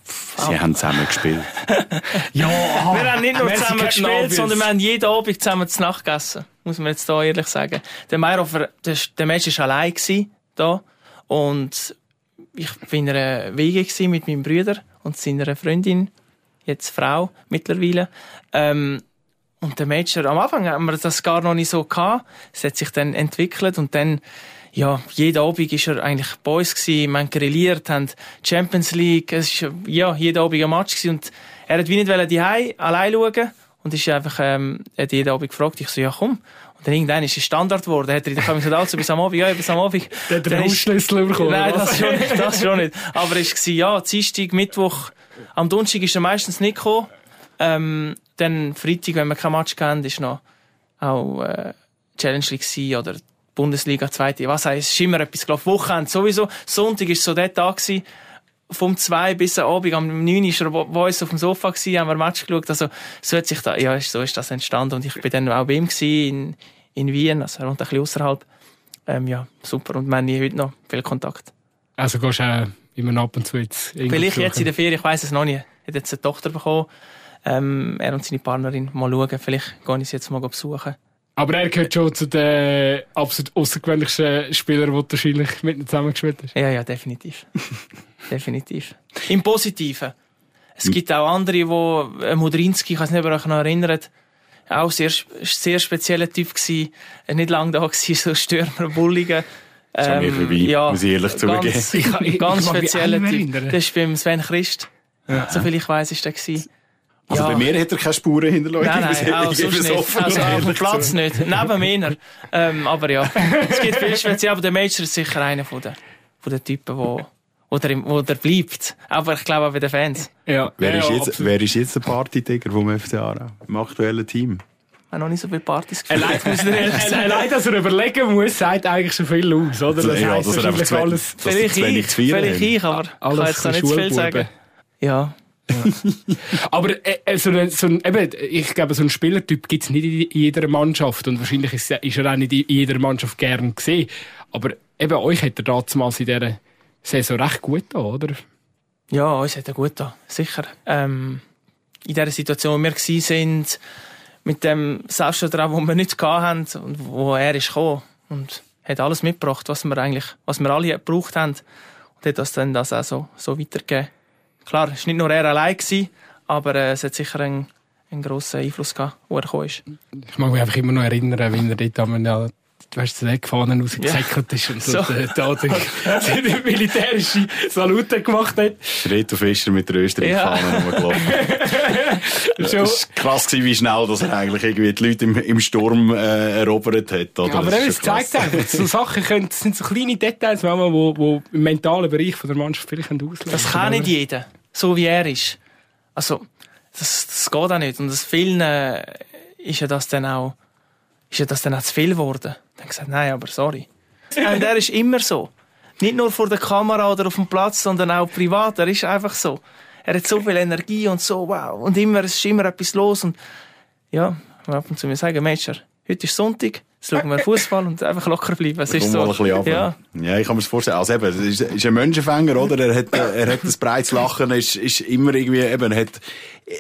Sie oh. haben zusammen gespielt. ja, wir haben nicht nur zusammen gespielt, sondern wir haben jeden Abend zusammen zu Nacht gegessen. Muss man jetzt da ehrlich sagen. Der Meyerhofer, der, der Mensch war allein da. Und ich war in einer Wege mit meinem Bruder und seiner Freundin, jetzt Frau mittlerweile. Ähm, und der Major, am Anfang haben wir das gar noch nicht so gehabt. Es hat sich dann entwickelt und dann, ja, jeden Abend war er eigentlich bei uns gewesen. Wir haben grilliert, haben Champions League, es war, ja, jeden Abend ein Match gewesen. und er hat wie nicht die allein schauen und ist einfach, ähm, hat jeden Abend gefragt. Ich so, ja, komm. Dann irgendwann ist es Standard geworden. Hat er dann gesagt, also bis am Abend, ja, bis am Abend. Der hat den Hausschlüssel bekommen. Nein, das schon nicht, das schon nicht. Aber es war, ja, Dienstag, Mittwoch, am Donnerstag ist er meistens nicht gekommen. Ähm, dann Freitag, wenn wir kein Match kennen, ist noch auch, äh, Challenge League oder Bundesliga, zweite, was heisst, es ist immer etwas gelaufen. Wochenende sowieso. Sonntag war so der Tag gewesen, vom 2 bis am Abend, am 9 war er bei uns auf dem Sofa, gewesen, haben wir ein Match geschaut. Also, so hat sich da, ja, so ist das entstanden. Und ich bin dann auch bei ihm gewesen, in, in Wien, also rund ein bisschen außerhalb. Ähm, ja, super. Und wir haben heute noch viel Kontakt. Also, gehst du wie man ab und zu jetzt Vielleicht jetzt in der Ferien, ich weiß es noch nicht. Er hat jetzt eine Tochter bekommen. Ähm, er und seine Partnerin mal schauen. Vielleicht gehe ich sie jetzt mal besuchen. Aber er gehört schon zu den absolut außergewöhnlichsten Spielern, die du wahrscheinlich mit ihm zusammengespielt hast. Ja, ja, definitiv. definitiv. Im Positiven. Es gibt auch andere, wo äh, Modrinski, ich weiß nicht, ob ihr euch noch erinnert, auch sehr, sehr spezieller Typ gewesen. Er nicht lange da gewesen, so Stürmer, Bulliger. Ist an mir vorbei, ja, muss ich ehrlich zugeben. ganz, Ich ganz spezieller Typ. Das ist beim Sven Christ. Soviel ich weiss, ist der gewesen. Also Ja. bei mir hat er keine Spuren hinterlassen. Nein, Ich nein, auch sonst nicht. offen Also auf dem Platz nicht. Neben mir. Ähm, aber ja, es gibt viel speziell. Aber der Major ist sicher einer von den, von den Typen, wo, wo, der, im- wo der bleibt. Aber ich glaube auch bei den Fans. Ja, Wer, ja, ist ja, jetzt, absolut. wer ist jetzt der Partytiger vom FC Aarau? Im aktuellen Team? Ich habe noch nicht so viele Partys. Allein, er ehrlich sagen. Allein, dass er überlegen muss, sagt eigentlich schon viel aus, oder? Das ja, heisst wahrscheinlich zu, alles, Vielleicht ich, vielleicht ich, aber ich kann jetzt noch nicht zu viel sagen. Ja. Aber äh, äh, so ein, so ein, eben, ich glaube, so einen Spielertyp gibt es nicht in jeder Mannschaft. Und wahrscheinlich ist, ist er auch nicht in jeder Mannschaft gern gesehen. Aber eben euch hat er damals in dieser Saison recht gut da, oder? Ja, uns hat er gut da, sicher. Ähm, in der Situation, wo wir gsi sind, mit dem Selbstvertrauen, wo wir nicht gehabt haben und wo er ist gekommen und hat alles mitgebracht, was wir eigentlich, was wir alle gebraucht haben und hat das dann das auch so, so weitergegeben. Klar, es war nicht nur er allein gewesen, aber äh, es hat sicher einen, einen grossen Einfluss gehabt, wo er gekommen ist. Ich mag mich einfach immer noch erinnern, wie er dort ja, du hast den Eckfahnen rausgesäckelt ist und so, So. so. da, da, seine militärische Salute gemacht hat. Reto Fischer mit der Österreich-Fahne rumgelaufen. Es war krass, wie schnell dass er eigentlich irgendwie die Leute im, im Sturm äh, erobert hat. Oder? Aber Das eben, ist es zeigt einfach, so Sachen können, das sind so kleine Details, manchmal, wo, wo im mentalen Bereich von der Mannschaft vielleicht auslösen Das kann nicht jeder, so wie er ist. Also, das, das geht auch nicht. Und das vielen äh, ist ja das dann auch, ist ja das dann auch zu viel geworden. Dann gesagt, nein, aber sorry. Und er ist immer so. Nicht nur vor der Kamera oder auf dem Platz, sondern auch privat. Er ist einfach so. Er hat so viel Energie und so, wow. Und immer, es ist immer etwas los. Und ja, ab und zu mir sagen, Major, heute ist Sonntag, schauen wir Fußball und einfach locker bleiben. Es ist so. mal ein bisschen ja. ja, ich kann mir das vorstellen. Also eben, es ist, ist ein Menschenfänger, oder? Er hat, er hat ein breites Lachen, ist, ist immer irgendwie, eben, er hat,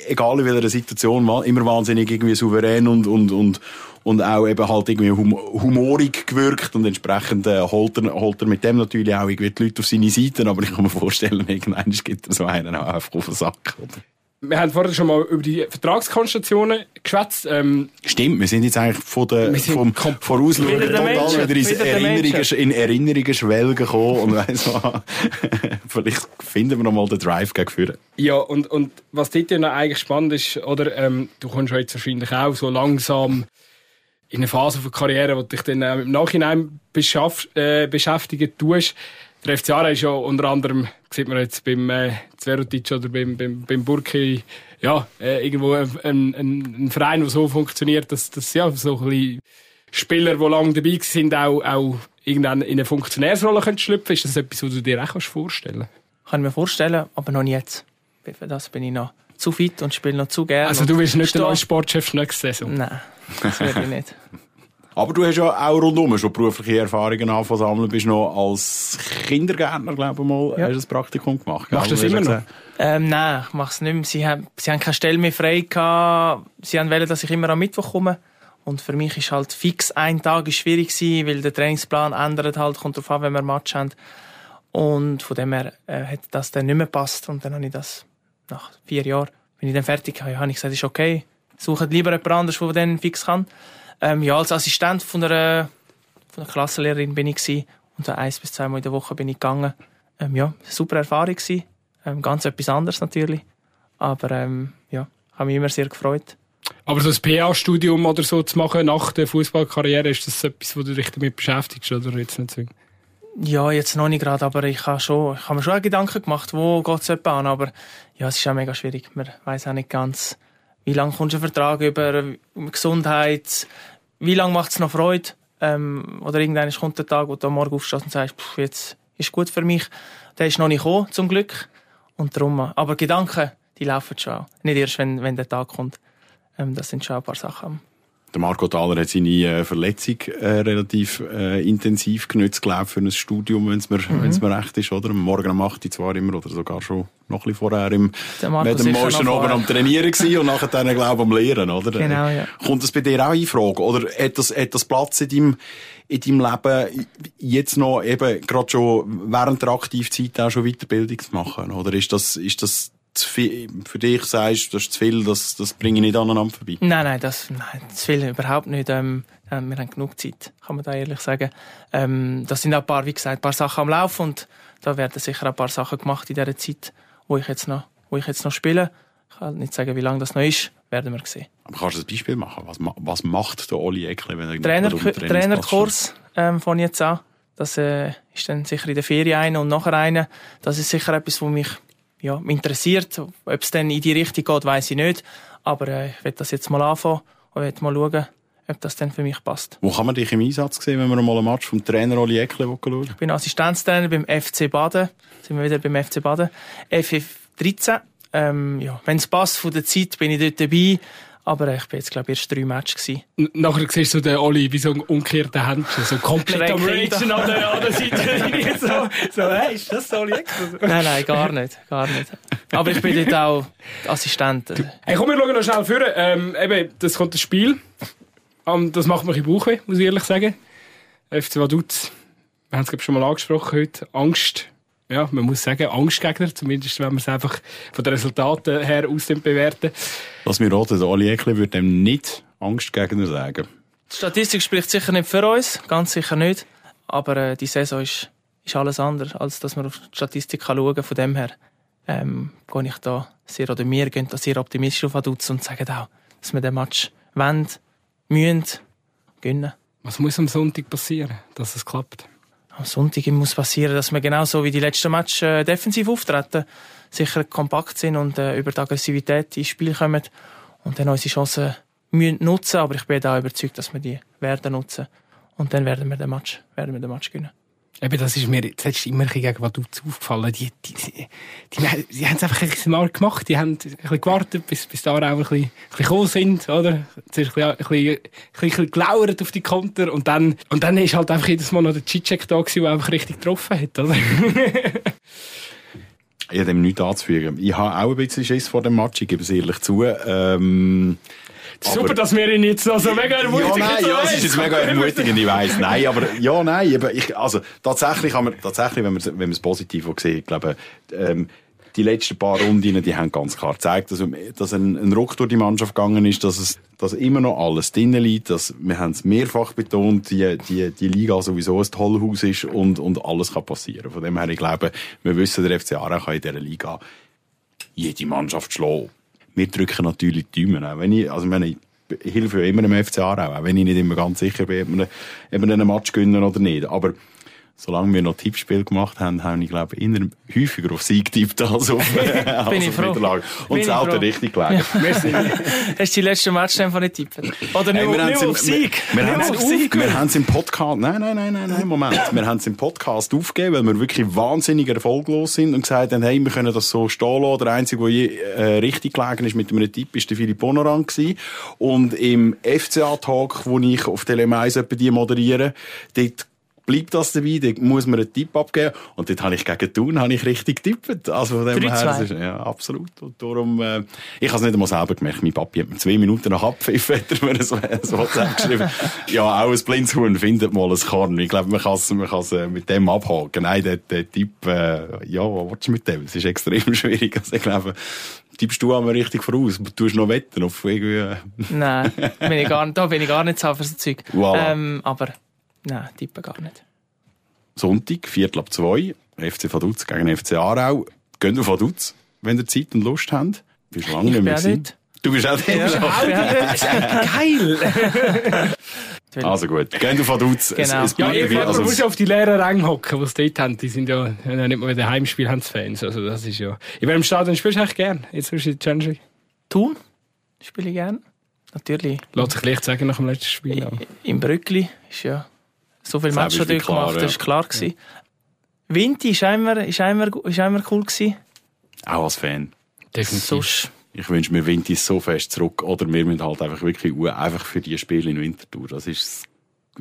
egal in welcher Situation, immer wahnsinnig irgendwie souverän und, und, und, und auch eben halt irgendwie hum humorig gewirkt und entsprechend äh, holt, er, holt er mit dem natürlich auch irgendwie die Leute auf seine Seite, aber ich kann mir vorstellen, irgendwann gibt er so einen auch einfach auf den Sack. Oder? Wir haben vorher schon mal über die Vertragskonstellationen geschwätzt. Ähm, Stimmt, wir sind jetzt eigentlich von der, vom Vorausschauen der total Menschen, wieder wieder der Erinnerungen, in Erinnerungen schwelgen gekommen und weiss vielleicht finden wir noch mal den Drive gegen vorne. ja, und, und was dort ja noch eigentlich spannend ist, oder, ähm, du kommst ja jetzt wahrscheinlich auch so langsam in eine Phase von Karriere, wo du dich dann im Nachhinein beschaff, äh, beschäftigen tust. Der FC Aarau ist ja unter anderem, sieht man jetzt beim äh, Zverotic oder beim, beim, beim Burki, ja, äh, irgendwo ein, ein, ein ein Verein, der so funktioniert, dass, dass ja, so ein bisschen Spieler, die lange dabei sind, auch, auch irgendwann in eine Funktionärsrolle können schlüpfen Ist das etwas, was du dir auch kannst vorstellen Kann ich mir vorstellen, aber noch nicht jetzt. Für das bin ich noch zu fit und spiele noch zu gerne. Also du willst nicht der neue Sportchef nächste Saison? Nein, das will ich nicht. Aber du hast ja auch rundum schon berufliche Erfahrungen angefangen zu sammeln. Bist noch als Kindergärtner, glaube ich mal, Ja. hast du ein Praktikum gemacht. Machst du das immer noch? Ähm, nein, ich mache es nicht mehr. Sie haben, sie haben keine Stelle mehr frei gehabt. Sie haben wollen, dass ich immer am Mittwoch komme. Und für mich ist halt fix ein Tag ist schwierig gewesen, weil der Trainingsplan ändert halt, kommt darauf an, wenn wir Match haben. Und von dem her äh, hat das dann nicht mehr gepasst. Und dann habe ich das nach vier Jahren, bin ich dann fertig, habe ich gesagt, ist okay. Sucht lieber jemand anderes, der dann fix kann. Ähm, ja, als Assistent von der, von der Klassenlehrerin bin ich gewesen. Und dann eins bis zweimal in der Woche bin ich gegangen. Ähm, ja, super Erfahrung gewesen. Ähm, ganz etwas anderes natürlich. Aber ähm, ja, habe mich immer sehr gefreut. Aber so ein PA-Studium oder so zu machen nach der Fußballkarriere, ist das etwas, wo du dich damit beschäftigst oder jetzt nicht zwingend? Ja, jetzt noch nicht gerade, aber ich habe schon, ich habe mir schon Gedanken gemacht, wo geht es an. Aber ja, es ist auch mega schwierig. Man weiß auch nicht ganz, wie lange kommst du einen Vertrag über Gesundheit, wie lange macht es noch Freude. Ähm, oder irgendwann kommt der Tag, wo du am Morgen aufstehst und sagst, pff, jetzt ist gut für mich. Der ist noch nicht gekommen, zum Glück. Und darum, aber Gedanken, die laufen schon auch. Nicht erst, wenn, wenn der Tag kommt. Ähm, das sind schon ein paar Sachen. Der Marco Thaler hat seine äh, Verletzung äh, relativ äh, intensiv genutzt, glaube für ein Studium, wenn es mir, Mhm. wenn's mir recht ist, oder? Am Morgen um 8 Uhr zwar immer, oder sogar schon noch ein bisschen vorher im mit dem noch oben am Trainieren gewesen und nachher dann, glaube am Lehren, oder? Genau, ja. Kommt das bei dir auch in Frage? Oder hat das, hat das Platz in deinem, in deinem Leben jetzt noch eben gerade schon während der Aktivzeit auch schon Weiterbildung zu machen? Oder ist das, ist das viel, für dich sagst, das ist zu viel, das, das bringe ich nicht aneinander vorbei? Nein, nein, das, nein, das will überhaupt nicht. Ähm, ähm, wir haben genug Zeit, kann man da ehrlich sagen. Ähm, das sind auch ein paar, wie gesagt, ein paar Sachen am Laufen und da werden sicher ein paar Sachen gemacht in dieser Zeit, wo ich jetzt noch, wo ich jetzt noch spiele. Ich kann nicht sagen, wie lange das noch ist, werden wir sehen. Aber kannst du ein Beispiel machen? Was, was macht der Oli Eckli, wenn er Trainer, Trainerkurs ähm, von jetzt an. Das äh, ist dann sicher in der Ferien eine und nachher eine. Das ist sicher etwas, was mich ja, interessiert. Ob es dann in die Richtung geht, weiß ich nicht. Aber äh, ich werde das jetzt mal anfangen und werde mal schauen, ob das dann für mich passt. Wo kann man dich im Einsatz sehen, wenn man mal ein Match vom Trainer Oli Eckli schauen Ich bin Assistenztrainer beim FC Baden. Jetzt sind wir wieder beim FC Baden. FF13. Ähm, ja, wenn es passt von der Zeit, bin ich dort dabei. Aber ich bin jetzt, glaube ich, erst drei Matches Nachher siehst du den Oli wie so ein umgekehrter Händchen, so komplett am. Ragen an der anderen Seite. so, so, hey, ist das so Oli? Nein, nein, gar nicht. Gar nicht. Aber ich bin dort auch Assistent. Hey, komm, wir schauen noch schnell vor. Ähm, eben, das kommt das Spiel. Um, das macht mir ein Bauchweh, muss ich ehrlich sagen. FC Vaduz, wir haben es glaub ich, schon mal angesprochen heute. Angst. Ja, man muss sagen, Angstgegner, zumindest wenn man es einfach von den Resultaten her aus dem bewerten. Lass mich raten, der Oli Eckli würde dem nicht Angstgegner sagen. Die Statistik spricht sicher nicht für uns, ganz sicher nicht. Aber äh, die Saison ist, ist alles anders, als dass man auf die Statistik kann schauen kann. Von dem her ähm, gehe ich da sehr, oder wir gehen da sehr optimistisch auf Aduz und sagen auch, dass wir den Match wollen, müssen, gewinnen. Was muss am Sonntag passieren, dass es klappt? Am Sonntag muss passieren, dass wir genauso wie die letzten Match äh, defensiv auftreten, sicher kompakt sind und äh, über die Aggressivität ins Spiel kommen und dann unsere Chancen müssen nutzen. Aber ich bin da überzeugt, dass wir die werden nutzen und dann werden wir den Match, werden wir den Match gewinnen. Eben, das ist mir zuletzt immer gegen Vaduz aufgefallen. Die, die, die, die, die haben es einfach ein mal gemacht. Die haben ein bisschen gewartet, bis, bis da auch ein bisschen, ein bisschen gekommen sind, oder? Sind ein bisschen, ein bisschen, gelauert auf die Konter. Und dann, und dann ist halt einfach jedes Mal noch der Cicek da gewesen, der einfach richtig getroffen hat, oder? Ich habe dem nichts anzufügen. Ich habe auch ein bisschen Schiss vor dem Match, ich gebe es ehrlich zu. Ähm, Super, aber- dass wir ihn jetzt so mega Ja, ermutigen. nein, so ja, es ist jetzt mega ermutigend, ich weiss. Nein, aber, ja, nein, eben, ich, also, tatsächlich haben wir, tatsächlich, wenn wir, wenn wir es positiv sehen, ich glaube, ähm, die letzten paar Runden, die haben ganz klar gezeigt, dass, dass ein, ein Ruck durch die Mannschaft gegangen ist, dass es, dass immer noch alles drinnen liegt, dass, wir haben es mehrfach betont, die, die, die Liga sowieso ein Tollhaus ist und, und alles kann passieren. Von dem her, ich glaube, wir wissen, der FC Aarau kann in dieser Liga jede Mannschaft schlagen. Wir drücken natürlich die Daumen. Wenn ich, also meine, ich helfe ja immer dem FC auch wenn ich nicht immer ganz sicher bin, ob wir, ob wir einen Match gewinnen oder nicht. Aber solange wir noch Tippspiel gemacht haben, habe ich, glaube ich, häufiger auf Sieg getippt als auf, als Bin ich froh. Niederlage. Und selten richtig gelegen. Hast du die letzten Match einfach nicht tippen? Oder Hey, nur, wir nur auf Sieg? Wir, wir haben auf Sieg? es wir im Podcast, nein, nein, nein, nein, nein, Moment. Wir haben es im Podcast aufgegeben, weil wir wirklich wahnsinnig erfolglos sind und gesagt haben, hey, wir können das so stehen lassen. Der Einzige, der je, äh, richtig gelegen ist mit einem Tipp, ist der Philipp Bonoran gewesen. Und im FCA-Talk, wo ich auf Tele 1 etwa die moderiere, dort bleibt das dabei, dort muss man einen Tipp abgeben. Und dort habe ich gegen Thun habe ich richtig getippt. Also von dem her, 3-2. das ist, ja, absolut. Und darum, äh, ich habe es nicht einmal selber gemerkt. Mein Papi hat mir zwei Minuten nach Abpfiff hat er mir ein, ein WhatsApp geschrieben. ja, auch ein Blindshuhn findet mal ein Korn. Ich glaube, man kann es man kann's, äh, mit dem abhaken. Nein, der, der Tipp, äh, ja, was willst du mit dem? Es ist extrem schwierig. Also ich glaube, tippst du einmal richtig voraus. Du tust noch wetten auf irgendwie, äh, Nein, bin ich gar, da bin ich gar nicht so für so Zeug. Voilà. Ähm, aber nein, tippen gar nicht. Sonntag, Viertel ab zwei, FC Vaduz gegen FC Aarau. Geht auf Vaduz, wenn ihr Zeit und Lust habt. Bist lange Ich nicht bin mehr dort. Du bist auch dort. Geil! Also gut, geht auf Vaduz. Es, Genau. es Ja, ich wie- also, also, du musst es- auf die leeren Ränge hocken, die es dort haben. Die sind ja, ja nicht mal wieder Heimspiel, haben Fans. Also, das ist ja. In welchem Stadion spielst du eigentlich gern? Jetzt bist du in Changing. Thun spiele ich gerne. Natürlich. Lass sich leicht sagen nach dem letzten Spiel. Ja. Im Brückli ist ja so viel Das Match schon dort klar, gemacht, ja. das war klar. Gewesen. Winti ist einmal, ist einmal, ist einmal cool gewesen. auch als Fan. Definitiv. Sonst ich wünsche mir Winti so fest zurück. Oder wir müssen halt einfach wirklich einfach für die Spiele in Winterthur. Das ist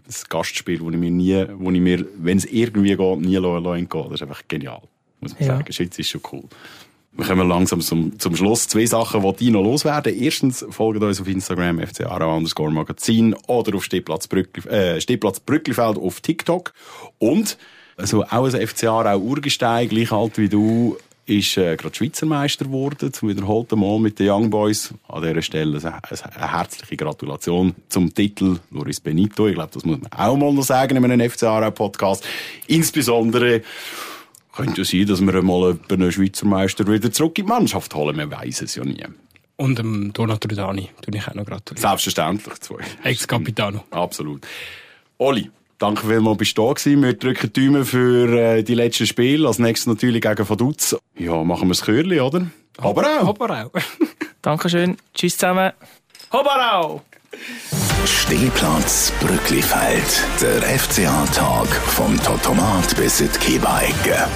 das Gastspiel, wo ich mir nie, wo ich mir, wenn es irgendwie geht, nie entgehen Das ist einfach genial. Muss man ja. sagen. Schweiz ist schon cool. Wir kommen langsam zum, zum Schluss. Zwei Sachen, die die noch loswerden. Erstens, folgt uns auf Instagram, FC Aarau underscore Magazin oder auf Stehplatz, Brückli, äh, Stehplatz Brücklifeld auf TikTok. Und, also auch ein FC Aarau Urgestein, gleich alt wie du, ist äh, gerade Schweizer Meister geworden, zum wiederholten Mal mit den Young Boys. An dieser Stelle eine, eine herzliche Gratulation zum Titel Loris Benito. Ich glaube, das muss man auch mal noch sagen in einem FC Aarau Podcast. Insbesondere könnte ja sein, dass wir mal einen Schweizer Meister wieder zurück in die Mannschaft holen. Man weiß es ja nie. Und dem Donat Rudani tue ich auch noch gratulieren. Selbstverständlich, zwei. Ex-Capitano. Absolut. Oli, danke vielmals, bist du da gewesen. Wir drücken die Daumen für äh, die letzten Spiele. Als nächstes natürlich gegen Vaduz. Ja, machen wir das Chörli, oder? Hobarau. Hobarau. Dankeschön. Tschüss zusammen. Hobarau. Stehplatz Brücklifeld. Der FCA-Tag vom Totomat bis in die Kiebeigge.